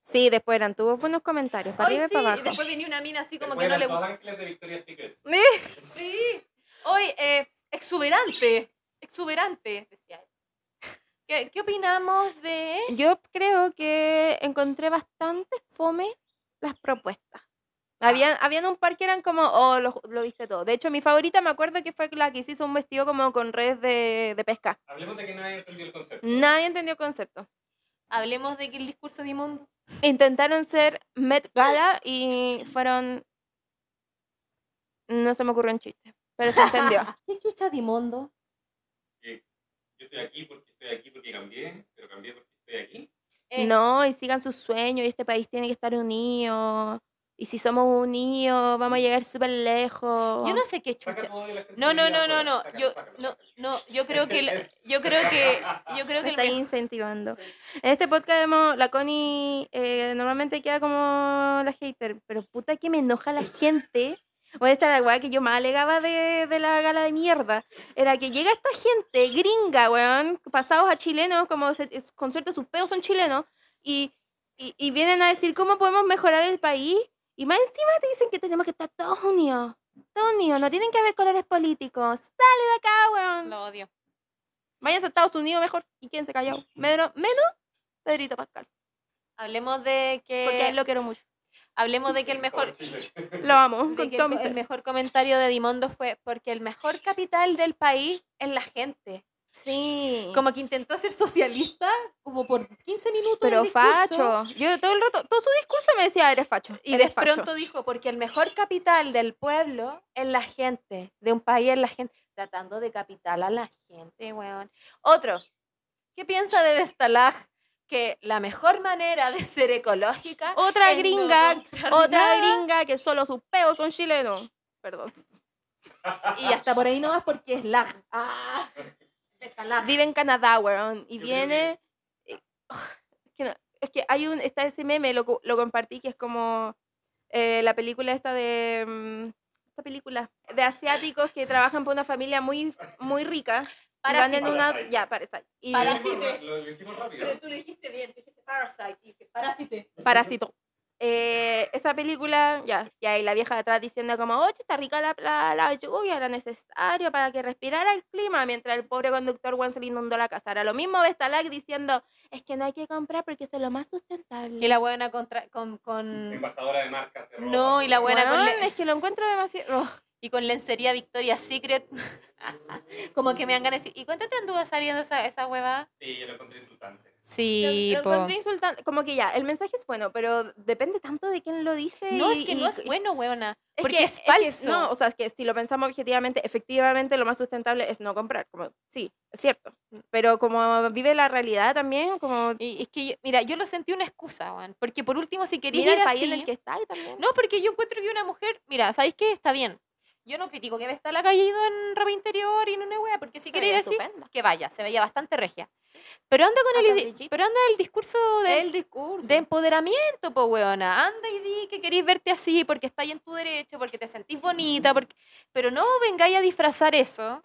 Sí, después eran, tuvo buenos comentarios, para Ay, arriba y sí, para y abajo. después venía una mina así como Después que no le de Victoria's Secret. Sí. Hoy, eh, exuberante. Exuberante, decía él. ¿Qué, ¿Qué opinamos de.? Yo creo que encontré bastante fome las propuestas. Habían, habían un par que eran como, oh, lo, lo viste todo. De hecho, mi favorita me acuerdo que fue la que hizo un vestido como con redes de, de pesca. Hablemos de que nadie entendió el concepto. Nadie entendió el concepto. Hablemos de que el discurso de Imundo. Intentaron ser Met Gala y fueron... No se me ocurrió un chiste, pero se entendió. ¿Qué chucha de Imundo? Yo estoy aquí porque estoy aquí porque cambié, pero cambié porque estoy aquí. Eh, No, y sigan sus sueños y este país tiene que estar unido. Y si somos unidos, vamos a llegar súper lejos. Yo no sé qué chucha. No, no, no, no, no. Yo, no, no, yo creo que, la- yo creo que, yo creo que Me está incentivando. En este podcast la Connie eh, normalmente queda como la hater, pero puta que me enoja la gente. O esta es la weá que yo más alegaba de, de la gala de mierda. Era que llega esta gente gringa, weón, pasados a chilenos, como se- con suerte sus peos son chilenos, y, y, y vienen a decir cómo podemos mejorar el país. Y más encima te dicen que tenemos que estar todos unidos. Todos unidos, no tienen que haber colores políticos. Sale de acá, weón. Lo odio. Váyanse a Estados Unidos mejor y quédense callados. Menos, menos Pedrito Pascal. Hablemos de que Porque a él lo quiero mucho. hablemos de que el mejor. Lo amo. Con todo el, mi co- ser. el mejor comentario de Dimondo fue porque el mejor capital del país es la gente. Sí. Como que intentó ser socialista como por 15 minutos. Pero facho. Yo todo el rato, todo su discurso me decía, eres facho. Y de eres facho". pronto dijo, porque el mejor capital del pueblo es la gente, de un país es la gente, tratando de capital a la gente, weón. Otro, ¿qué piensa de Vestalaj? Que la mejor manera de ser ecológica Otra no gringa, otra gringa que solo sus peos son chilenos. Perdón. Y hasta por ahí no vas porque es lag. Ah, Vive en Canadá, weón. Y Yo viene. Es que, no- es que hay un. Está ese meme, lo, lo compartí, que es como eh, la película esta de. mm, Esta película. De asiáticos que trabajan por una familia muy, muy rica. y van en Parásite. una... Parasite. Ya, Parasite. Y Parasite. hicimos- Lo, lo hicimos rápido. Pero tú lo dijiste bien, dijiste Parasite, y dije Parásite. Parásito. Eh, esa película, ya, y ahí la vieja de atrás diciendo como, oye, está rica la, la, la lluvia, era necesario para que respirara el clima, mientras el pobre conductor Juan se le inundó la casa. Era lo mismo Vestalak diciendo, es que no hay que comprar porque eso es lo más sustentable. Y la buena contra, con, con... Embajadora de ropa. No, y la buena con le- es que lo encuentro demasiado... ugh. y con lencería Victoria's Secret. Como que me dan ganas de decir, ¿y cuánto te anduvo saliendo esa, esa hueva? Sí, yo lo encontré insultante. Sí, lo, lo encontré insultante. Como que ya, el mensaje es bueno, pero depende tanto de quién lo dice. No, y- es que y- no es bueno, weona. Es porque que- es que falso. no, o sea, es que si lo pensamos objetivamente, efectivamente lo más sustentable es no comprar. Como, sí, es cierto. Pero como vive la realidad también, como Y es que, yo- mira, yo lo sentí una excusa, weón. Porque por último, si querías ir el país así... en el que está y también. No, porque yo encuentro que una mujer, mira, ¿sabéis qué? Está bien. Yo no critico que está la calle ido en ropa interior y en una wea, porque si queréis veía así, que vaya, se veía bastante regia. Pero anda con Hasta el, pero anda el discurso de, El discurso. de empoderamiento, po weona. Anda y di que queréis verte así porque estáis en tu derecho, porque te sentís bonita, porque... pero no vengáis a disfrazar eso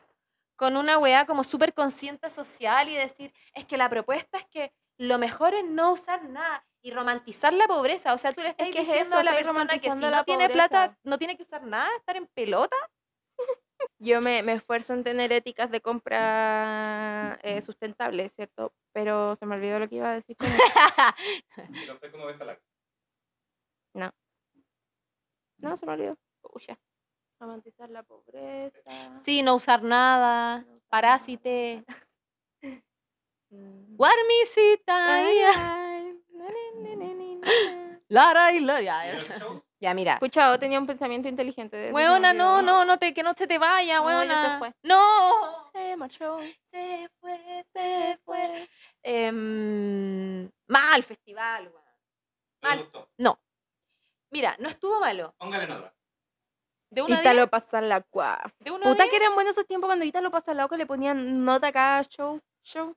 con una weá como súper consciente social y decir, es que la propuesta es que lo mejor es no usar nada y romantizar la pobreza. O sea, tú le estás que diciendo eso, a la persona que si no tiene plata, no tiene que usar nada, estar en pelota. Yo me, me esfuerzo en tener éticas de compra eh, sustentables, ¿cierto? Pero se me olvidó lo que iba a decir. No sé cómo ves la No, se me olvidó. Pucha. Romantizar la pobreza. Sí, no usar nada, parásite. Mm. Guarmisita. Lara y Lara. Ya, mira. Escuchado, tenía un pensamiento inteligente de no, no, no te, que no se te vaya, No, fue. No. Se marchó. Se fue, se fue. Em, mal festival, weón. ¿No Mal. me gustó? Mira, no estuvo malo. Póngale nota. De una Ítalo pasa la cua. de una Puta diez, que eran buenos esos tiempos cuando Ítalo pasa loco le ponían nota a cada show. show.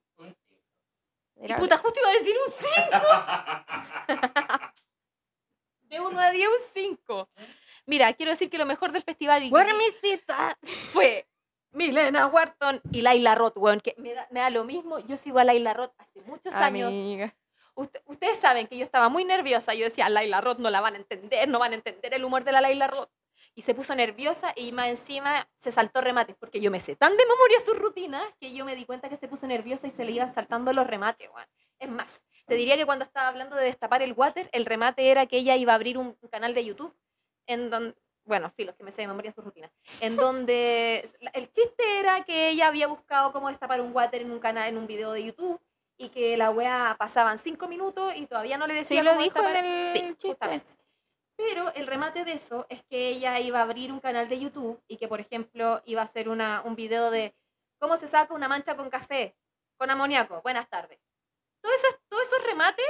Y puta, justo iba a decir un 5. De 1 a 10, un 5. Mira, quiero decir que lo mejor del festival y- fue Milena Wharton y Laila Roth, weón, que me da, me da lo mismo. Yo sigo a Laila Roth hace muchos años. Amiga. Usted- ustedes saben que yo estaba muy nerviosa. Yo decía, Laila Roth no la van a entender, no van a entender el humor de la Laila Roth. Y se puso nerviosa y más encima se saltó remates, porque yo me sé tan de memoria sus rutinas que yo me di cuenta que se puso nerviosa y se le iban saltando los remates, weón. Es más, te diría que cuando estaba hablando de destapar el water, el remate era que ella iba a abrir un, un canal de YouTube en donde, bueno, filos, que me sé de memoria sus rutinas, en donde el chiste era que ella había buscado cómo destapar un water en un canal, en un video de YouTube y que la wea pasaban cinco minutos y todavía no le decía Sí, lo cómo dijo en destapar- el Sí, chiste. justamente. Pero el remate de eso es que ella iba a abrir un canal de YouTube y que, por ejemplo, iba a hacer una, un video de cómo se saca una mancha con café, con amoníaco. Buenas tardes. Todos esos, todos esos remates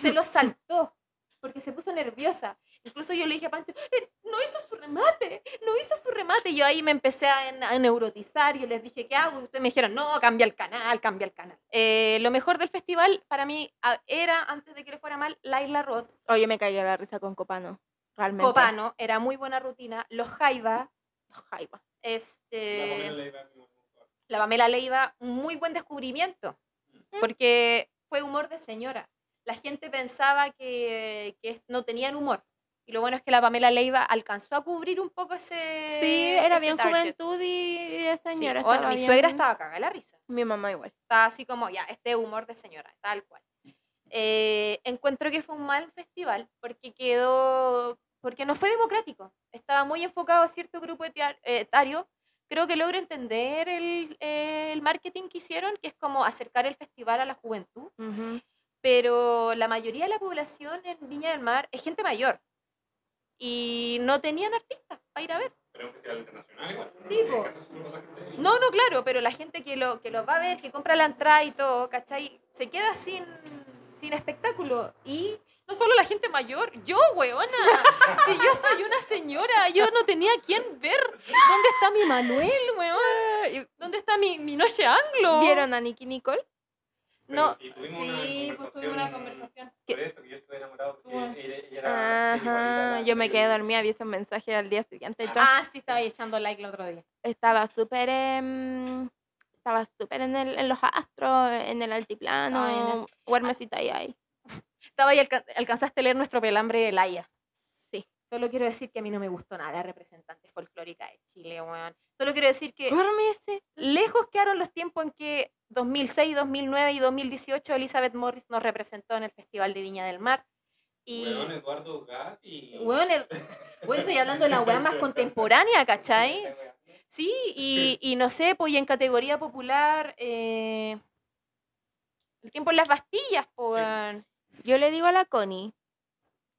se los saltó porque se puso nerviosa. Incluso yo le dije a Pancho, "Eh, no hizo su remate, no hizo su remate. Y yo ahí me empecé a, a neurotizar. Yo les dije, ¿qué hago? Y ustedes me dijeron, no, cambia el canal, cambia el canal. Eh, lo mejor del festival para mí era, antes de que le fuera mal, Laila Roth. Oye, me caí a la risa con Copano. Realmente. Copano, era muy buena rutina. Los Jaiba, Los Jaiba. La este, Pamela Leiva la Pamela Leiva, muy buen descubrimiento, porque fue humor de señora. La gente pensaba que, que no tenían humor. Y lo bueno es que la Pamela Leiva alcanzó a cubrir un poco ese. Sí, era ese bien target. juventud y, y la Sí, señora. bueno, mi bien- suegra estaba cagada de la risa. Mi mamá igual. Estaba así como, ya, este humor de señora, tal cual. Eh, encuentro que fue un mal festival porque quedó, porque no fue democrático. Estaba muy enfocado a cierto grupo etario. Creo que logro entender el, el marketing que hicieron, que es como acercar el festival a la juventud, Ujú. pero la mayoría de la población en Viña del Mar es gente mayor y no tenían artistas para ir a ver. Pero es un festival internacional igual. Sí, para la gente. No, no, claro, pero la gente que lo, que lo va a ver, que compra la entrada y todo, ¿cachai? Se queda sin, sin espectáculo. Y no solo la gente mayor, yo, weona. Si yo soy una señora, yo no tenía quien ver. ¿Dónde está mi Manuel, weón? ¿Dónde está mi, mi noche anglo? ¿Vieron a Nicky Nicole? Pero No, sí, tuvimos sí, pues tuvimos una conversación. Por eso que yo estuve enamorado. Porque ella, ella era. Ajá, yo me quedé dormida, vi ese mensaje al día siguiente. Yo Ah, sí, estaba ahí echando like el otro día. estaba súper... estaba súper en, el- en los astros, en el altiplano, Ay, en Huermesita y ahí. Estaba y alca- alcanzaste a leer nuestro pelambre de Laia. Sí. Solo quiero decir que a mí no me gustó nada representante folclórica de Chile, weón. Solo quiero decir que Huermese. lejos quedaron los tiempos en que 2006, 2009 y 2018 Elizabeth Morris nos representó en el Festival de Viña del Mar. Y, Weón, Eduardo Gatti. weón, ed- weón, estoy hablando de la weá más contemporánea, ¿cachai? Sí, y, y no sé, pues y en categoría popular, eh, el tiempo en las Bastillas, pues. Sí. Yo le digo a la Connie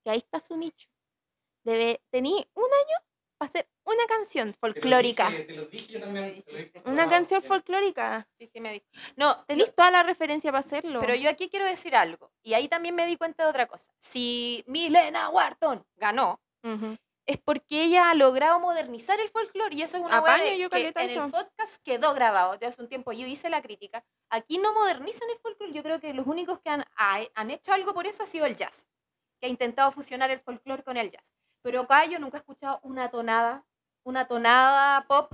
que ahí está su nicho. Debe, tení un año para hacer una canción Te lo folclórica. dije, Te lo dije yo también. te lo dije por Una privado, canción ya. folclórica. Sí, sí, me dijo. No, Tenís toda la referencia para hacerlo. Pero yo aquí quiero decir algo, y ahí también me di cuenta de otra cosa. Si Milena Wharton ganó. Es porque ella ha logrado modernizar el folclore, y eso es una Apaño de yo que en eso. el podcast quedó grabado. Ya hace un tiempo yo hice la crítica. Aquí no modernizan el folclore, yo creo que los únicos que han, ha- han hecho algo por eso ha sido el jazz, que ha intentado fusionar el folclore con el jazz. Pero acá yo nunca he escuchado una tonada, una tonada pop,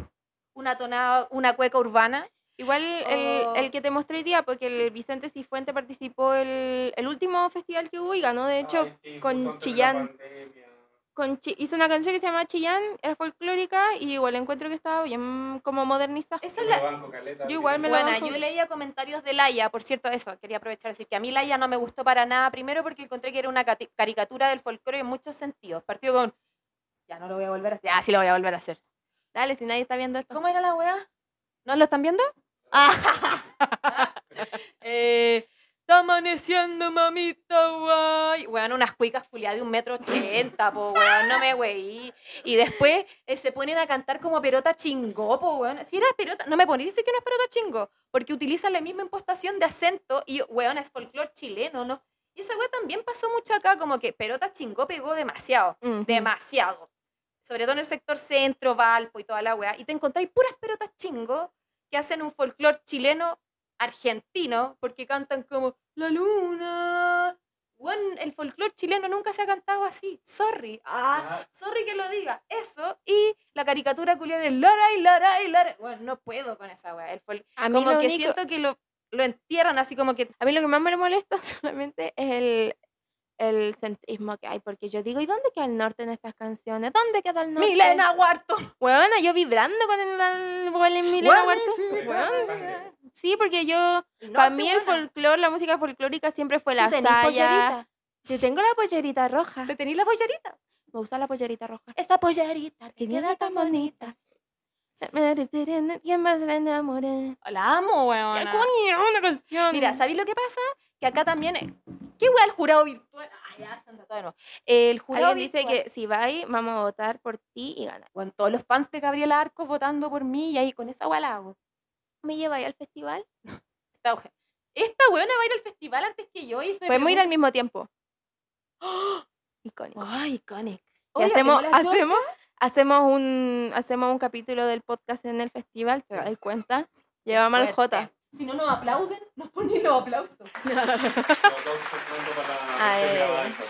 una tonada, una cueca urbana. Igual el, Oh. el que te mostré hoy día, porque el Vicente Cifuente participó el, el último festival que hubo y ganó, de hecho, Ay, sí, con Chillán. Con hizo una canción que se llama Chillán, era folclórica y igual encuentro que estaba bien como modernizada. Esa es la, lo banco caleta, Yo igual me la Bueno, banco. yo leía comentarios de Laia, por cierto, eso, quería aprovechar decir que a mí Laia no me gustó para nada, primero porque encontré que era una caricatura del folclore en muchos sentidos. Partió con, ya no lo voy a volver a hacer, ah, sí lo voy a volver a hacer. Dale, si nadie está viendo esto. ¿Cómo era la weá? ¿No lo están viendo? Ah. eh, está amaneciendo, mamita, guay. Weón, unas cuicas culiadas de un metro ochenta, po, weón, no me weí. Y después eh, se ponen a cantar como perota chingó, po, weón. Si era perota, no me ponéis decir que no es perota chingó, porque utilizan la misma impostación de acento y, weón, es folclore chileno, ¿no? Y esa weá también pasó mucho acá, como que perota chingó pegó demasiado demasiado. Sobre todo en el sector centro, Valpo y toda la weá. Y te encontráis puras pelotas chingo que hacen un folclore chileno argentino porque cantan como La Luna. Bueno, el folclore chileno nunca se ha cantado así. Sorry. Ah, sorry que lo diga. Eso y la caricatura culia de Laray, Laray, Laray. Bueno, no puedo con esa weá. El fol- A mí, como lo que único- siento que lo, lo entierran así como que. a mí lo que más me molesta solamente es el, el centrismo que hay, porque yo digo, ¿y dónde queda el norte en estas canciones? ¿Dónde queda el norte? ¡Milena Wharton! Bueno, yo vibrando con el, con el Milena. Weón, Sangre. Sí, porque yo, para mí el folclore, la música folclórica siempre fue la ¿Tú tenís saya. Yo tengo la pollerita roja. ¿Te tenís la pollerita? Me gusta la pollerita roja. Esta pollerita Que queda tan bonita. ¿Quién más se enamora? La amo, weón. Una canción. Mira, ¿sabéis lo que pasa? Que acá también. ¿Qué weá el jurado virtual? Ah, ya, Santa. El jurado Alguien dice que si vais, vamos a votar por ti y ganar. Bueno, todos los fans de Gabriela Arcos votando por mí y ahí con esa weá la hago. ¿Me lleváis al festival? Esta, we- esta weona va a ir al festival antes que yo. Y Podemos ir al mismo tiempo. Icónico. Ay, iconic. Y hacemos, hacemos, hacemos, un, hacemos un capítulo del podcast en el festival, ¿te das cuenta? Llevamos al J. Si no nos aplauden, nos ponen los aplausos. Los para la podcast.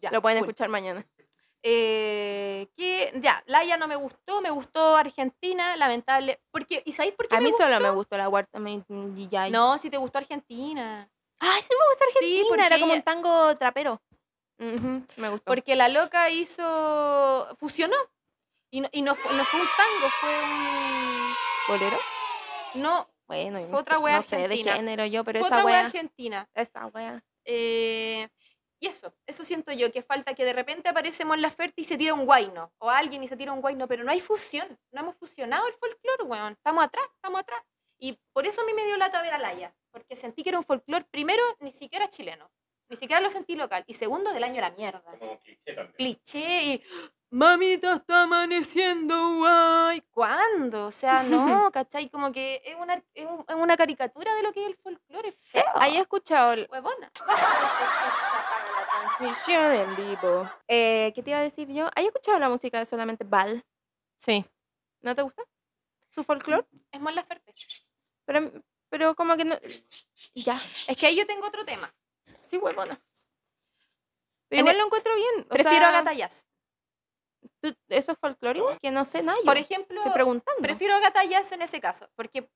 Ya, Lo pueden cool. escuchar mañana. Eh, que ya, Laia no me gustó, me gustó Argentina, lamentable. Porque, ¿Y sabéis por qué A me mí solo gustó? me gustó la ya. No, si te gustó Argentina. Ay, sí me gusta Sí, Argentina. porque Era como un tango trapero. Me gustó. Porque la loca hizo. fusionó. Y no, y no, fue, no fue un tango, fue un. ¿Bolero? No, Bueno, Fue no otra wea no sé de argentina. género yo, pero fue esa otra wea wea. argentina. Esa wea. Eh, y eso, eso siento yo, que falta que de repente aparecemos en la oferta y se tira un guayno. O alguien y se tira un guayno, pero no hay fusión. No hemos fusionado el folclore, weón. Estamos atrás, estamos atrás. Y por eso a mí me dio lata ver a Laia. Porque sentí que era un folclore, primero, ni siquiera chileno. Ni siquiera lo sentí local. Y segundo, del año de la mierda. Como un cliché también. cliché y mamita está amaneciendo guay. ¿Cuándo? O sea, no, ¿cachai? Como que es una, es un- es una caricatura de lo que es el folclore. Es feo. ¿Hay escuchado el- Huevona. la transmisión en vivo? Eh, ¿Qué te iba a decir yo? ¿Hay escuchado la música de solamente Val? Sí. ¿No te gusta? ¿Su folclore? Es Mon Laferte. Pero, pero como que no... Ya. Es que ahí yo tengo otro tema. Sí, huevona. Pero igual el- lo encuentro bien. o Prefiero sea, a Gata Jazz. ¿tú- ¿Eso es folclore igual? Que no sé nada. Por ejemplo, Estoy preguntando. prefiero a Gata Jazz en ese caso. Porque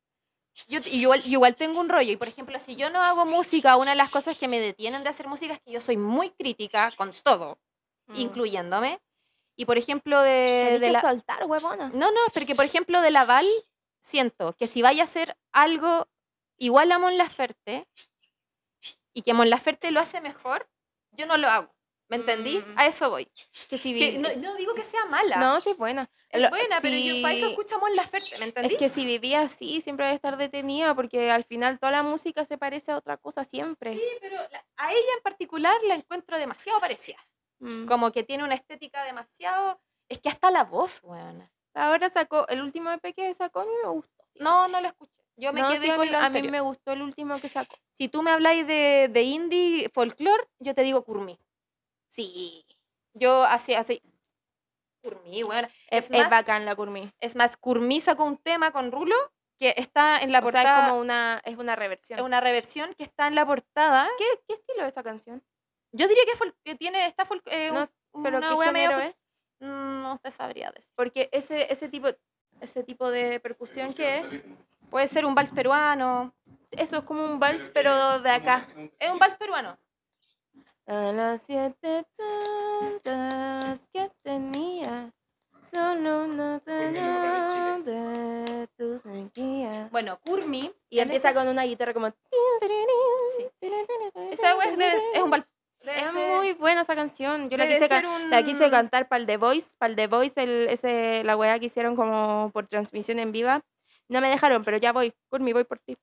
yo, igual, tengo un rollo. Y por ejemplo, si yo no hago música, una de las cosas que me detienen de hacer música es que yo soy muy crítica con todo, Mm. incluyéndome. Y por ejemplo, de, de que la. soltar, huevona. No, no, porque por ejemplo, de Laval, siento que si vaya a hacer algo igual a Mon Laferte y que Mon Laferte lo hace mejor, yo no lo hago. ¿Me entendí? Mm. A eso voy. Que si Que no, no digo que sea mala. No, sí es buena. es Lo- buena, pero yo para eso a Mon Laferte, ¿me entendí? Es que si vivía así, siempre debe estar detenida, porque al final toda la música se parece a otra cosa siempre. Sí, pero la- a ella en particular la encuentro demasiado parecida. Mm. Como que tiene una estética demasiado. Es que hasta la voz, weón. Ahora sacó, el último EP que sacó a mí me gustó. No, no lo escuché. Yo me No, quedé sí, con mí, lo a mí anterior. me gustó el último que sacó. Si tú me habláis de, de indie, folklore, yo te digo Kurmi. Sí. Yo así, así. Kurmi, weón. Es, Es es más- bacán la Curmi. Es más, Kurmi sacó un tema con Rulo que está en la O sea, portada. es como una, es una reversión. es una reversión que está en la portada. ¿Qué, ¿Qué estilo es esa canción? Yo diría que, fol- que tiene, está folk- eh, No, un- ¿Pero una wea medio es? Mm, No te sabría decir. Porque ese, ese tipo ese tipo de percusión que es, Puede ser un vals peruano. eso es como un vals, pero de acá. Es un vals peruano. A las siete plantas que tenía, solo una de tus energías. Bueno, Kurmi. Y empieza ese- con una guitarra como... Sí. Esa wea debe- es un vals. debe Es ser- muy buena esa canción. Yo la quise, un- la quise cantar para el The Voice, para el The Voice, el, ese, la weá que hicieron como por transmisión en viva. No me dejaron, pero ya voy. Curmi, voy por ti.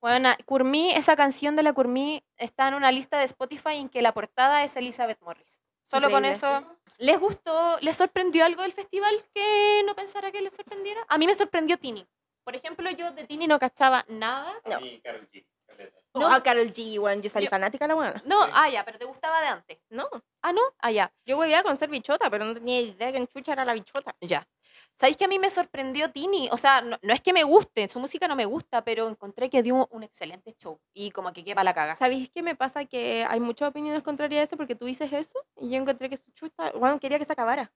Bueno, Kurmi, esa canción de la Kurmi está en una lista de Spotify en que la portada es Elizabeth Morris. Solo con Increíble. eso. ¿Les gustó? ¿Les sorprendió algo del festival que no pensara que les sorprendiera? A mí me sorprendió Tini. Por ejemplo, yo de Tini no cachaba nada. No. No, a Carol G, weón. Yo salí Yo- fanática de la weá. No, ah, ya, pero te gustaba de antes. No. Ah, no, ah, ya. Yo huevía con ser bichota, pero no tenía idea que en chucha era la bichota. Ya. ¿Sabéis que a mí me sorprendió Tini? O sea, no, no es que me guste, su música no me gusta, pero encontré que dio un excelente show y como que quepa la caga. ¿Sabéis qué me pasa? Que hay muchas opiniones contrarias a eso porque tú dices eso y yo encontré que su chuta, bueno, quería que se acabara.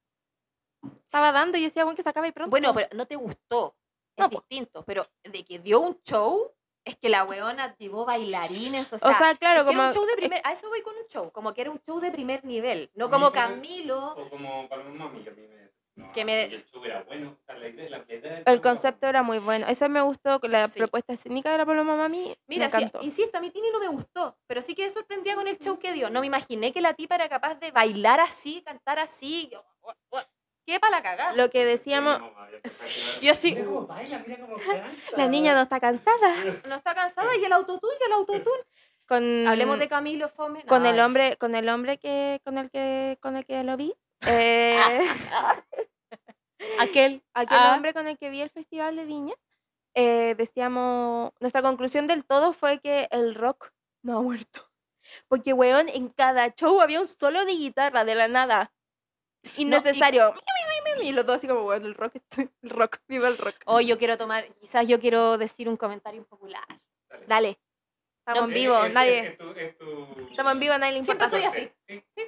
Estaba dando y yo decía, bueno, que se acabe pronto. Bueno, pero no te gustó. Es No, distinto, pero de que dio un show, es que la weona activó bailarines, o sea, o sea, claro, que era como... un show de primer, a eso voy con un show, como que era un show de primer nivel, no como como- Camilo. O como Paloma Mami, que a mí me no, Que me- el show era bueno. O sea, la idea, la, idea El concepto era muy bueno. Eso me gustó, la Sí. propuesta escénica de la Paloma Mami. Mira, me sí, insisto, a mí Tini no me gustó, pero sí quedé sorprendida con el show que dio. No me imaginé que la tipa era capaz de bailar así, cantar así. ¿Qué para la cagada? Lo que decíamos, yo sí, Mira cómo baila, mira cómo canta. la niña no está cansada. no está cansada y el autotune, y el autotune. Con, Hablemos de Camilo Fome. con el hombre, con el hombre que, con el que, con el que lo vi. Eh, aquel, aquel Ah. hombre con el que vi el festival de Viña. eh, decíamos, nuestra conclusión del todo fue que el rock no ha muerto. Porque, weón, en cada show había un solo de guitarra de la nada. Innecesario. Y los dos así como, weón, el rock, el rock, viva el rock. Hoy yo quiero tomar, quizás yo quiero decir un comentario impopular. Dale. Dale. Estamos No, en Eh, vivo, es- nadie. es- es tu- es tu- Estamos en vivo, a nadie le Siempre importa. soy así. Sí. Sí.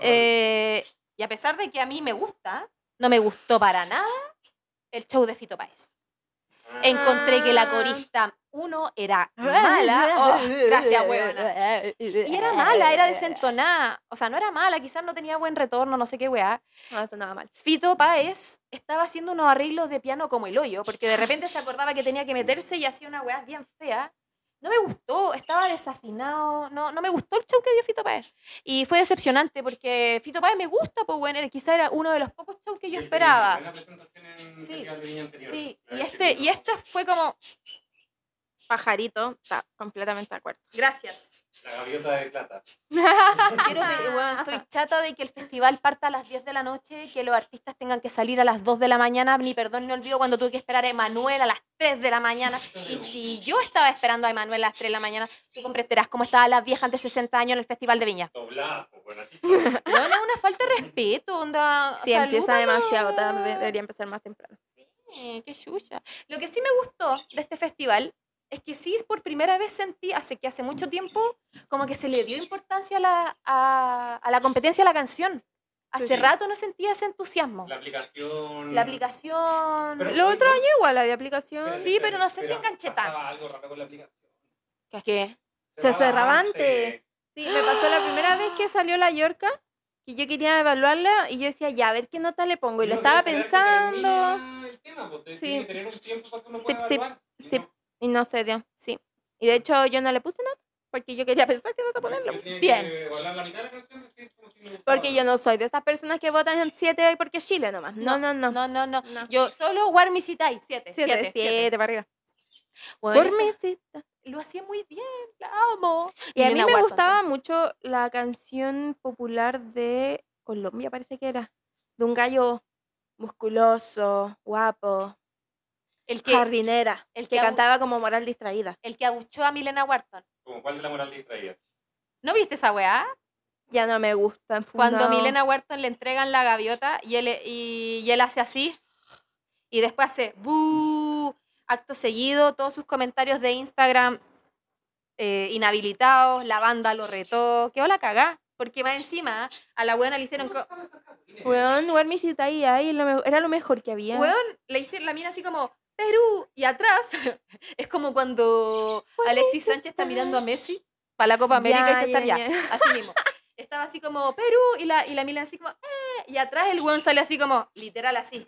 Eh, y a pesar de que a mí me gusta, no me gustó para nada el show de Fito Páez. Encontré que la corista, uno, era mala. Oh, gracias, huevona. Y era mala, era desentonada. O sea, no era mala, quizás no tenía buen retorno, no sé qué weá. No, eso nada mal. Fito Páez estaba haciendo unos arreglos de piano como el hoyo, porque de repente se acordaba que tenía que meterse y hacía una weá bien fea. No me gustó, estaba desafinado, no, no me gustó el show que dio Fito Páez. Y fue decepcionante porque Fito Páez me gusta, pues bueno, quizá era uno de los pocos shows que yo esperaba. en Sí, anterior. Sí, y este, y este fue como, Pajarito, está completamente de acuerdo. gracias. La gaviota de plata. Quiero weón, estoy chata de que el festival parta a las 10 de la noche, que los artistas tengan que salir a las 2 de la mañana, ni perdón ni olvido cuando tuve que esperar a Emanuel a las 3 de la mañana. Y si yo estaba esperando a Emanuel a las 3 de la mañana, tú comprenderás cómo estaban las viejas de 60 años en el Festival de Viña. Doblada, pues bueno, así. No, no, una falta de respeto, onda. Si empieza salúdalos. demasiado tarde, debería empezar más temprano. Sí, qué chucha. Lo que sí me gustó de este festival es que sí, por primera vez sentí, hace que hace mucho tiempo, como que se le dio importancia a la, a, a la competencia de la canción. Hace sí. rato no sentía ese entusiasmo. La aplicación. La aplicación. Pero- Los otros años igual había aplicación. Sí, pero no sé si enganché pasaba algo raro con la aplicación. ¿Qué? Se cerraba antes. Sí, me pasó la primera vez que salió la Yorca, que yo quería evaluarla y yo decía, ya, a ver qué nota le pongo. Y lo No, estaba pero esperar que pensando El tema, te- Sí. tiene que tener un tiempo para que uno pueda sí, evaluar. sí. no. Y no se dio. Sí. Y de hecho yo no le puse nota porque yo quería pensar Bien. que como si me gustaba. Porque yo no soy de esas personas que votan en 7 porque es Chile nomás. No, no, no. No, no, no. No. Yo solo War Me Citai, 7. 7, 7 para arriba. Por Por mi cita. Lo hacía muy bien, la amo. Y a mí me Watson, gustaba mucho la canción popular de Colombia, parece que era. De un gallo musculoso, guapo, El que, jardinera, el que que cantaba como moral distraída. el que abuchó a Milena Wharton. Como cuál de la moral distraída. ¿No viste esa weá? Ya no me gusta. Cuando no. Milena Wharton le entregan la gaviota y él, y, y él hace así. Y después hace bu Acto seguido, todos sus comentarios de Instagram eh, inhabilitados, la banda lo retó. Quedó la cagá. Porque más encima a la buena le hicieron. Weón, War Me Cita ahí, ahí, era lo mejor que había. Weón, le hicieron la mira así como Perú. Y atrás es como cuando Alexis Sánchez está mirando a Messi para la Copa América y se está ya. Así mismo. Estaba así como Perú y la, y la Milan así como eh, y atrás el weón sale así como literal así.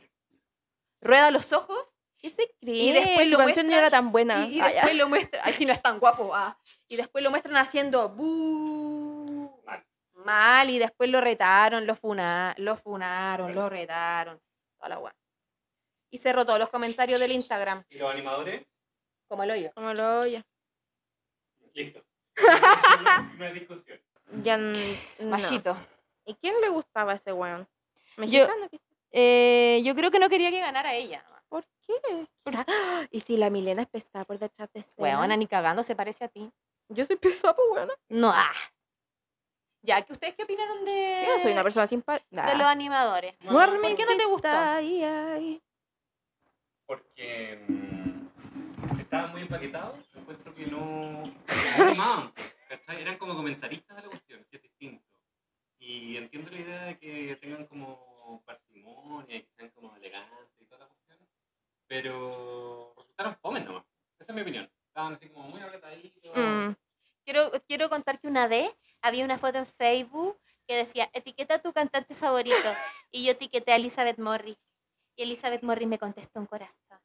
Rueda los ojos ¿Qué se cree? Y después Su lo canción no muestran era tan buena. y, y Ah, después lo muestran. Ay, si no es tan guapo. ah. Y después lo muestran haciendo bu Mal. y después lo retaron, lo, funa, lo funaron, lo retaron. Toda la weá. Y cerró todos los comentarios del Instagram. ¿Y los animadores? Como el hoyo. Como lo oye. Listo. no hay discusión. Ya no. Machito. ¿Y quién le gustaba ese weón? ¿Mexicano? quizá? Eh, yo creo que no quería que ganara ella. ¿Por qué? ¡Ah! ¿Y si la Milena es pesada por detrás de escena? Weona, ni cagando se parece a ti. Yo soy pesada, pues weona. No, ah. Ya, ¿que ustedes qué opinaron de, Yo soy una persona simpática. de los animadores? Bueno, ¿Por qué no te gustó? Ay, ay. Porque mm, estaban muy empaquetados. Encuentro que no. Eran como comentaristas de la cuestión, que es distinto. Y entiendo la idea de que tengan como parsimonia y que sean como elegantes y toda la cuestión. Pero resultaron fomes nomás. Esa es mi opinión. Estaban así como muy apretaditos. Mm. Quiero, quiero contar que una vez había una foto en Facebook que decía, etiqueta a tu cantante favorito. Y yo etiqueté a Elizabeth Morris. Y Elizabeth Morris me contestó un corazón.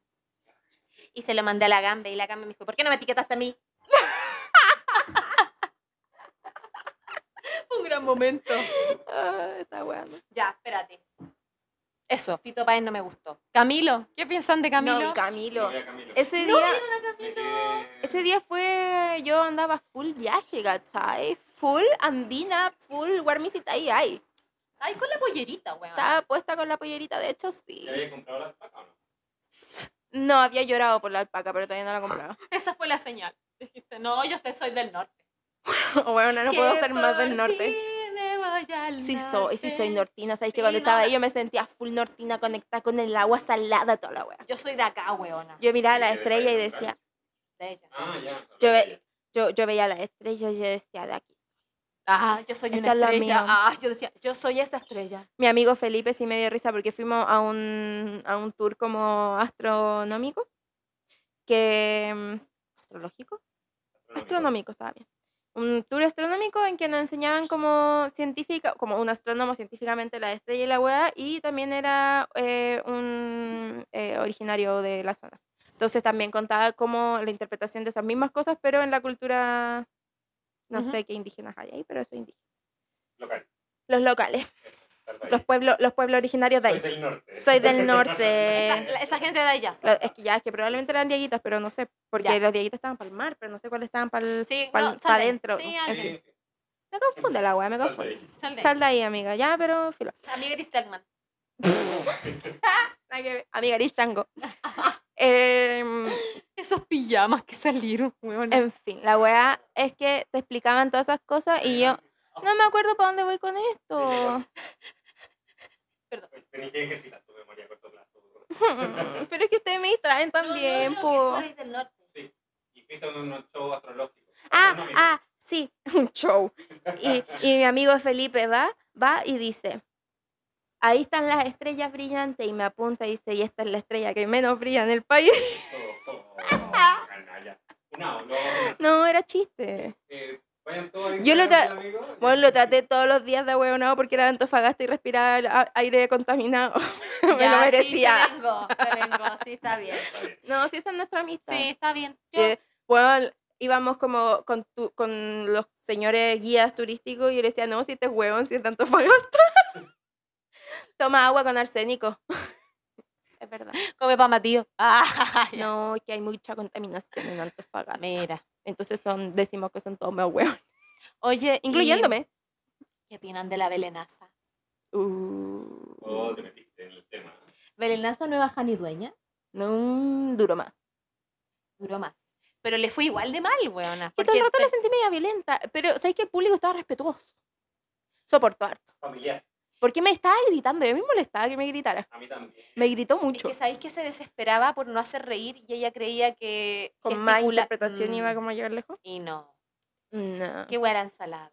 Y se lo mandé a la Gambe. Y la Gambe me dijo, ¿por qué no me etiquetaste a mí? Fue un gran momento. Está bueno. Ya, espérate. Eso, Fito Páez no me gustó. Camilo, ¿qué piensan de Camilo? No, Camilo. No. Ese No día, Me Camilo. ese día fue, yo andaba full viaje, ¿cachai? Full andina, full guarmisita ahí, ahí. Ay, con la pollerita, weón. Estaba puesta con la pollerita, de hecho, sí. ¿Ya había comprado la alpaca o no? No, había llorado por la alpaca, pero todavía no la compraba. Esa fue la señal. Dijiste, no, yo sé, soy del norte. bueno, no puedo ser más del norte. me voy al Sí soy, sí soy nortina, ¿sabes? Que cuando no, estaba ahí yo me sentía full nortina conectada con el agua salada, toda la wea. Yo soy de acá, weona. Yo miraba la ¿Y de estrella y decía, De ella. Ah, ya. Yo ve- yo, yo veía la estrella y yo decía, de aquí. Ah, yo soy una es la estrella. mía. Ah, yo decía, yo soy esa estrella. Mi amigo Felipe sí me dio risa porque fuimos a un, a un tour como astronómico, que... mm, ¿Astrológico? Astronómico, estaba bien. Un tour astronómico en que nos enseñaban como científica, como un astrónomo científicamente la estrella y la weá, y también era eh, un eh, originario de la zona. Entonces también contaba como la interpretación de esas mismas cosas, pero en la cultura, no sé qué indígenas hay ahí, pero eso indígena. Local. Los locales, los pueblos, los pueblos originarios de Soy ahí. del norte. Soy del norte. esa gente de allá. Lo- es que ya, es que probablemente eran dieguitas, pero no sé, porque Ya. los dieguitas estaban para el mar, pero no sé cuáles estaban para el, Sí, para no, adentro. Sí, En fin, me confunde la weá, me Sal de confunde. ahí. Sal de ahí. Sal de ahí, amiga, ya, pero filo. Amiga ver. Amiga, eres chango. Em, Esos pijamas que salieron, weón. en fin, la weá es que te explicaban todas esas cosas y yo no me acuerdo para dónde voy con esto. Tenés que ejercitar tu memoria a corto plazo. pero es que ustedes me distraen también, del norte. Sí. Y fuiste a un show astrológico. Ah, ah, sí, un show. Y, y mi amigo Felipe va, va y dice, ahí están las estrellas brillantes y me apunta y dice, y esta es la estrella que menos brilla en el país. Oh, oh, oh. No, no, No, era chiste. eh, Yo lo tra- del amigo. Bueno, lo traté todos los días de huevonado porque era de Antofagasta y respiraba aire contaminado. me lo Ya, merecía. Sí, se vengó, se vengó, sí, está bien. Está bien. No, sí, esa es nuestra amistad. Sí, está bien. Yo- Que, bueno, íbamos como con, tu- con los señores guías turísticos y yo le decía, no, si este es huevón, si es de Antofagasta. Toma agua con arsénico. es verdad. come pa' Matío. Ah. No, que hay mucha contaminación en Antofagasta. Mira. Entonces son, decimos que son todos más huevos. Oye, Incluyéndome. ¿Qué opinan de la Belenaza? Uh, Oh, te metiste en el tema. ¿Belenaza nueva janidueña? no, un duro más. Duró más. Pero le fue igual de mal, weona. Que todo el rato te- la sentí media violenta. Pero, ¿sabes que el público estaba respetuoso? Soportó harto. Familiar. Porque me estaba gritando, y a mí me molestaba que me gritara. A mí también. Me gritó Es mucho. que sabéis que se desesperaba por no hacer reír y ella creía que. Con más interpretación Mm, iba como a llegar lejos. Y no. No. Qué buena ensalada.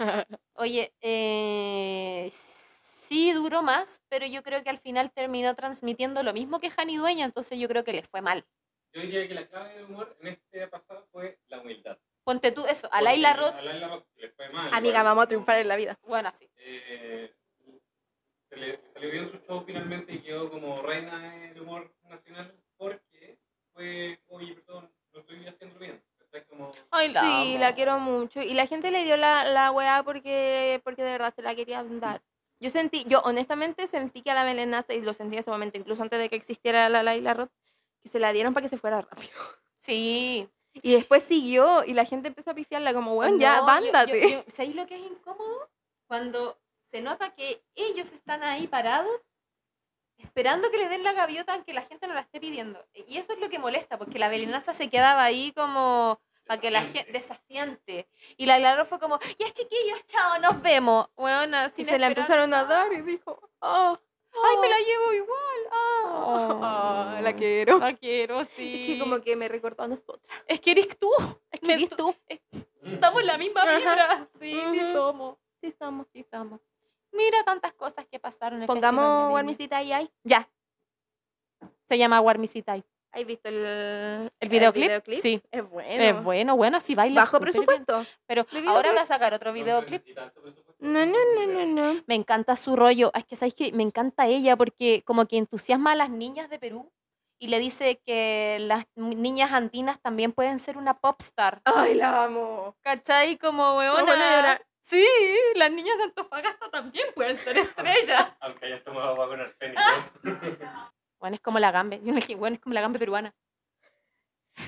Oye, eh, sí duró más, pero yo creo que al final terminó transmitiendo lo mismo que Jani Dueña, entonces yo creo que le fue mal. Yo diría que la clave del humor en este pasado fue la humildad. Ponte tú eso, a Laila Roth. A Laila Roth le fue mal. Amiga, igual. vamos a triunfar en la vida. Bueno, sí. Eh, se le salió bien su show finalmente y quedó como reina del humor nacional porque fue, oye, perdón, lo estoy haciendo bien. Como, Ay, la Sí, amo. la quiero mucho. Y la gente le dio la, la weá porque, porque de verdad se la quería dar. Yo sentí, yo honestamente sentí que a la Belenaza, y lo sentí en ese momento, incluso antes de que existiera la Laila Roth, que se la dieron para que se fuera rápido. Sí. Y después siguió y la gente empezó a pifiarla como, weón, ya, No, yo- yo- yo- ¿Sabéis lo que es incómodo? Cuando se nota que ellos están ahí parados esperando que le den la gaviota aunque la gente no la esté pidiendo. Y eso es lo que molesta, porque la belenaza se quedaba ahí como para que la gente desafiante. Y la Lara fue como, ya chiquillos, chao, nos vemos. Bueno, Y se la empezaron a dar y dijo, oh, Ay, me la llevo igual. Ah, oh, la quiero. La quiero, sí. Es que como que me recordó a nosotras. Es que eres tú. Es que eres tú. Estamos en la misma vibra. Sí, sí Ujú. somos. Sí, estamos. Sí estamos. Mira tantas cosas que pasaron. en el Pongamos Viña. Warmisita ahí, ahí. Ya. Se llama Warmisitai. ¿Has visto el, ¿El videoclip? Sí. Es bueno. Es bueno, bueno, sí baila. Bajo presupuesto. Pero ¿De ahora videoclip? va a sacar otro videoclip. No, no, no, no, no. Me encanta su rollo. Es que, ¿sabes qué? Me encanta ella porque como que entusiasma a las niñas de Perú y le dice que las niñas andinas también pueden ser una popstar. Ay, la amo. ¿Cachai? Como weona. Sí, las niñas de Antofagasta también pueden ser estrellas. Aunque hayan tomado agua con arsénico. bueno, es como la gambe. Yo me dije, bueno, es como la gambe peruana.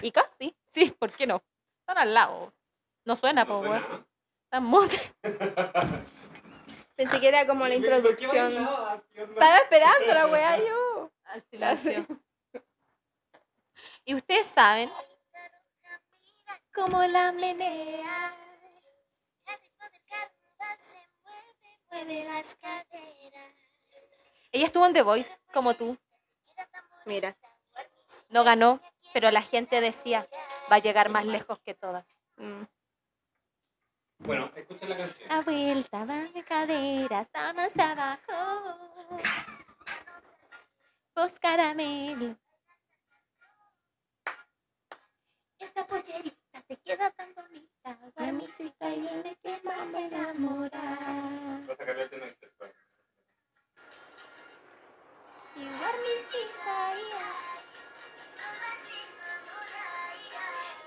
Y casi. Sí, ¿por qué no? Están al lado. No suena, No po. Están mote. Pensé que era como la ¿Y por qué introducción. Estaba esperando la weá yo. Al silencio. Y ustedes saben cómo la menea. Mueve las caderas. Ella estuvo en The Voice, como tú. Mira. No ganó, pero la gente decía, va a llegar más lejos que todas. Mm. Bueno, escuchen la canción. A vuelta va de caderas, a más abajo. Vos caramelo. Esta pollerita te queda tan bonita. Guarmisita y dime que más se enamora. Voy a sacarle el tema de este, pues. Y guarmisita, ya.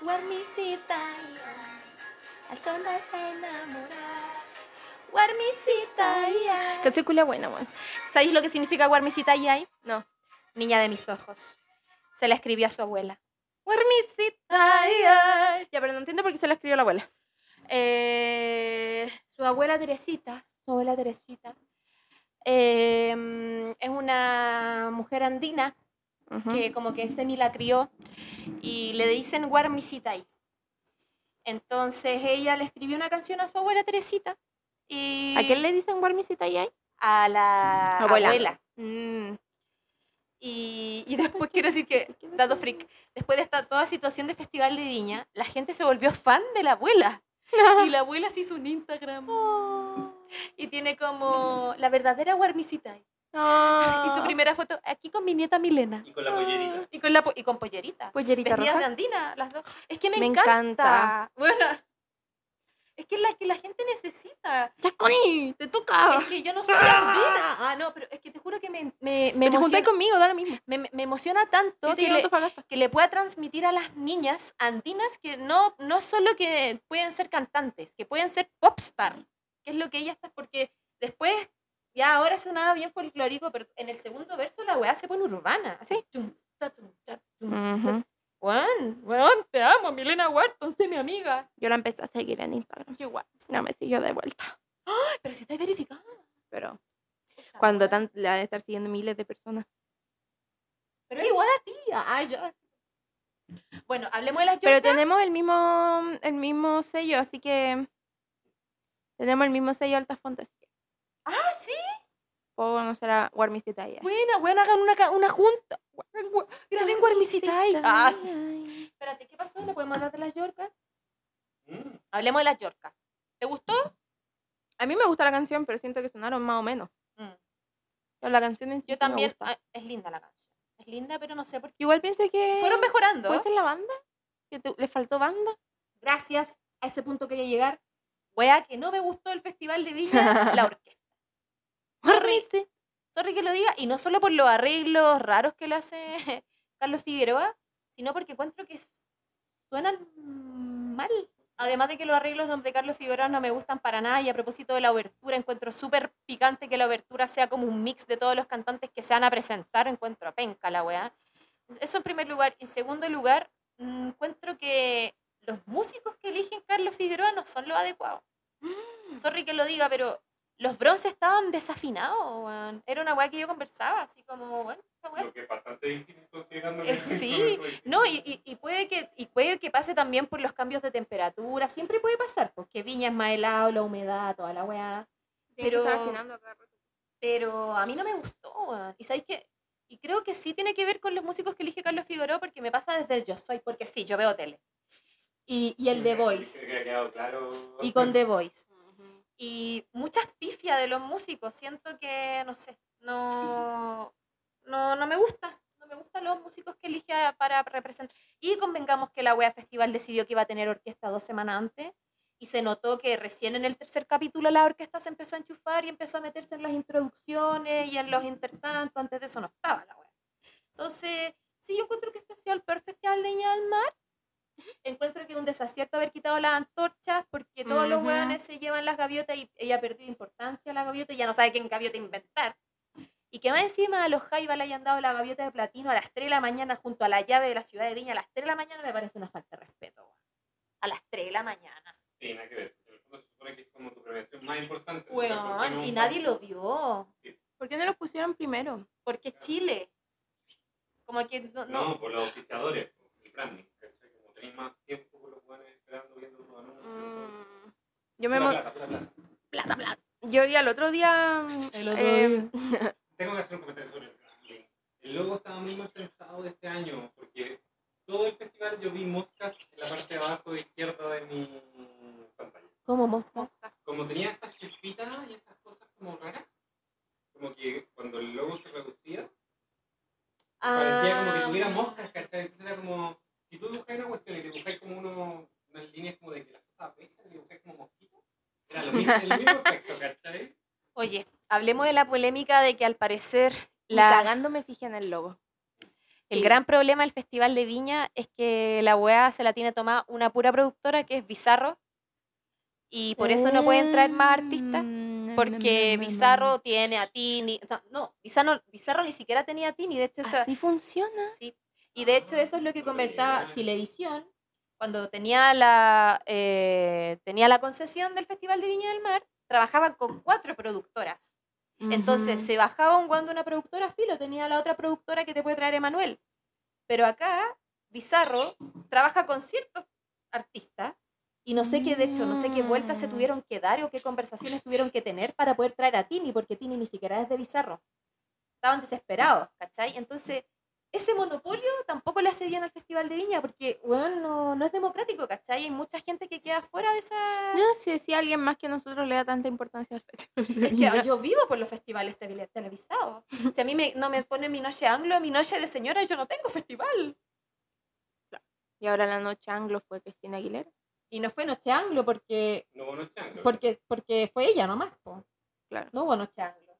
Guarmisita, a solas se enamora. Guarmisita, ya. Canción culia buena, weón. ¿Sabéis lo que significa guarmisita y No. Niña de mis ojos. Se la escribió a su abuela. Guarmisita. Ay, ay. Ya, pero no entiendo por qué se la escribió la abuela. Eh, su abuela Teresita, su abuela Teresita, eh, es una mujer andina que como que Semi la crió y le dicen Guarmisitai. Entonces ella le escribió una canción a su abuela Teresita y ¿A quién le dicen Guarmisita y ahí? a la Abuela. abuela. Mm. Y, y después quiero decir que, dato freak, después de esta toda situación de Festival de Viña, la gente se volvió fan de la abuela. Y la abuela se hizo un Instagram. Y tiene como la verdadera Warmisita. Y Ah, su primera foto aquí con mi nieta Milena. Y con la pollerita. Y con, la, po- y con pollerita. pollerita Vestidas de roja. andina, las dos. Es que me, Me encanta. encanta. Bueno, es que es la que la gente necesita. Ya, Connie, te toca. Es que yo no soy andina. Ah, no, pero es que te juro que me, me, me Me te emociona, conmigo, da lo mismo. me, me- emociona tanto que le, que le pueda transmitir a las niñas andinas que no, no solo que pueden ser cantantes, que pueden ser popstar, que es lo que ellas están, porque después, ya ahora sonaba bien folclórico, pero en el segundo verso la weá se pone urbana, así. tum, ta, tum, ta, tum, ta. Ujú. Juan, weón, te amo, Milena Wharton, sé mi amiga. Yo la empecé a seguir en Instagram. Igual. No me siguió de vuelta. Ay, pero si está verificada. Pero cuando tan, le ha de estar siguiendo miles de personas. Pero igual a ti. Ay, ya. Bueno, hablemos de las Pero yorkas. tenemos el mismo, el mismo sello, así que tenemos el mismo sello Altafonte, así que Ah, sí. Puedo conocer a Warmisita ya. Buena, buena, hagan una, una junta. Graben Guarmisitay. Ah, sí. Espérate, ¿qué pasó? ¿No podemos hablar de las yorkas? Mm. Hablemos de las yorkas. ¿Te gustó? A mí me gusta la canción, pero siento que sonaron más o menos. Mm. Pero la canción en sí Yo sí me también. gusta. ah, es linda la canción. Es linda, pero no sé por qué. Igual pienso que Fueron mejorando. puede ser la banda. Que te- le faltó banda. Gracias. A ese punto quería llegar. Wea, que no me gustó el Festival de Viña, la orquesta. Sorry, sorry que lo diga, y no solo por los arreglos raros que le hace Carlos Figueroa, sino porque encuentro que suenan mal. Además de que los arreglos de Carlos Figueroa no me gustan para nada, y a propósito de la obertura, encuentro súper picante que la obertura sea como un mix de todos los cantantes que se van a presentar, encuentro penca la weá. Eso en primer lugar. En segundo lugar, mm, encuentro que los músicos que eligen Carlos Figueroa no son los adecuados. Sorry que lo diga, pero los bronces estaban desafinados, weón. Era una weá que yo conversaba, así como, bueno, esta weá Lo que es bastante difícil considerando Eh, sí, no, y, y- y puede que, y puede que pase también por los cambios de temperatura, siempre puede pasar, porque Viña es más helado, la humedad, toda la weá. Pero- Pero a mí no me gustó, weón. Y sabéis que, y creo que sí tiene que ver con los músicos que elige Carlos Figueroa, porque me pasa desde el Yo Soy, porque sí, yo veo tele. Y, y el The Voice. Que ha quedado claro. Y con The Voice. Y muchas pifias de los músicos, siento que, no sé, no, no, no me gusta. No me gustan los músicos que elige para representar. Y convengamos que la Wea Festival decidió que iba a tener orquesta dos semanas antes. Y se notó que recién en el tercer capítulo la orquesta se empezó a enchufar y empezó a meterse en las introducciones y en los intertantos. Antes de eso no estaba la Wea. Entonces, sí, yo encuentro que este ha sido el peor festival de Viña del Mar. Encuentro que es un desacierto haber quitado las antorchas porque todos los hueones se llevan las gaviotas y ella perdió importancia la gaviota y ya no sabe quién gaviota inventar. Y que más encima a los Jaivas le hayan dado la gaviota de platino a las 3 de la mañana junto a la llave de la ciudad de Viña a las 3 de la mañana me parece una falta de respeto. A las 3 de la mañana. Sí, nada que ver. En el fondo se supone que es como tu premiación más importante. o sea, ¿por qué Weón, no- y nadie lo vio. ¿Por qué no lo pusieron primero? Porque Chile. Como que no, no, No, por los oficiadores, por el branding. Tenéis más tiempo con los buenos esperando viendo tus anuncios. Mm, Yo me plata, plata. plata, plata. Yo vi al otro día. El otro eh, Tengo que hacer un comentario sobre el branding. El logo estaba muy mal pensado de este año, porque todo el festival yo vi moscas en la parte de abajo izquierda de mi pantalla. como moscas. Como tenía estas chispitas y estas cosas como raras, como que cuando el logo se reducía, parecía como que tuviera Ah. moscas, ¿cachai? Entonces era como, si tú buscas una cuestión y dibujáis como uno, unas líneas como de que las cosas apestan y dibujáis como mosquitos, era lo mismo, el mismo efecto, ¿cachai? Oye, hablemos de la polémica de que al parecer la, cagando me fijé en el logo. el Sí. gran problema del Festival de Viña es que la weá se la tiene tomada una pura productora que es Bizarro. Y por eso no pueden traer más artistas. Mm, Porque Bizarro tiene a Tini. No, no, Bizarro, Bizarro ni siquiera tenía a Tini. De hecho, esa- Así funciona. Sí. Y de hecho eso es lo que convertaba Chilevisión cuando tenía la, eh, tenía la concesión del Festival de Viña del Mar, trabajaba con cuatro productoras. Entonces se bajaba un guando una productora, filo, tenía la otra productora que te puede traer Emanuel. Pero acá, Bizarro trabaja con ciertos artistas y no sé qué, de hecho, no sé qué vueltas se Mm. tuvieron que dar o qué conversaciones tuvieron que tener para poder traer a Tini, porque Tini ni siquiera es de Bizarro. Estaban desesperados, ¿cachai? Entonces, ese monopolio tampoco le hace bien al Festival de Viña, porque, bueno, no, no es democrático, ¿cachai? Hay mucha gente que queda fuera de esa... No sé si alguien más que nosotros le da tanta importancia al festival. de Es que yo vivo por los festivales tele- televisados. Si a mí me, no me pone mi noche anglo, mi noche de señora, yo no tengo festival. Y ahora la noche anglo fue Cristina Aguilera. Y no fue noche anglo porque, No hubo noche anglo. porque, porque fue ella nomás, po. Claro. No hubo noche anglo.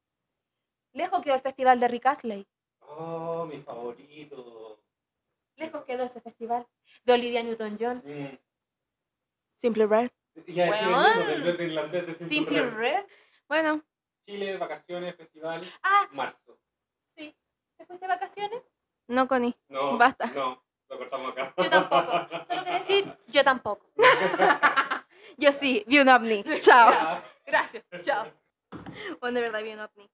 Lejos quedó el festival de Rick Astley. Oh, mi favorito. Lejos quedó ese festival. De Olivia Newton-John. Mm. Simple Red. Ya irlandés de Simple Simple Red. Red. Bueno, Chile, vacaciones, festival, Ah, marzo. sí. ¿Te fuiste de vacaciones? no Connie. No, Basta. No, lo cortamos acá. Yo tampoco. Solo quiero decir, yo tampoco. Yo sí, vi un ovni. Chao. Gracias. Chao. Bueno, de verdad vi un ovni.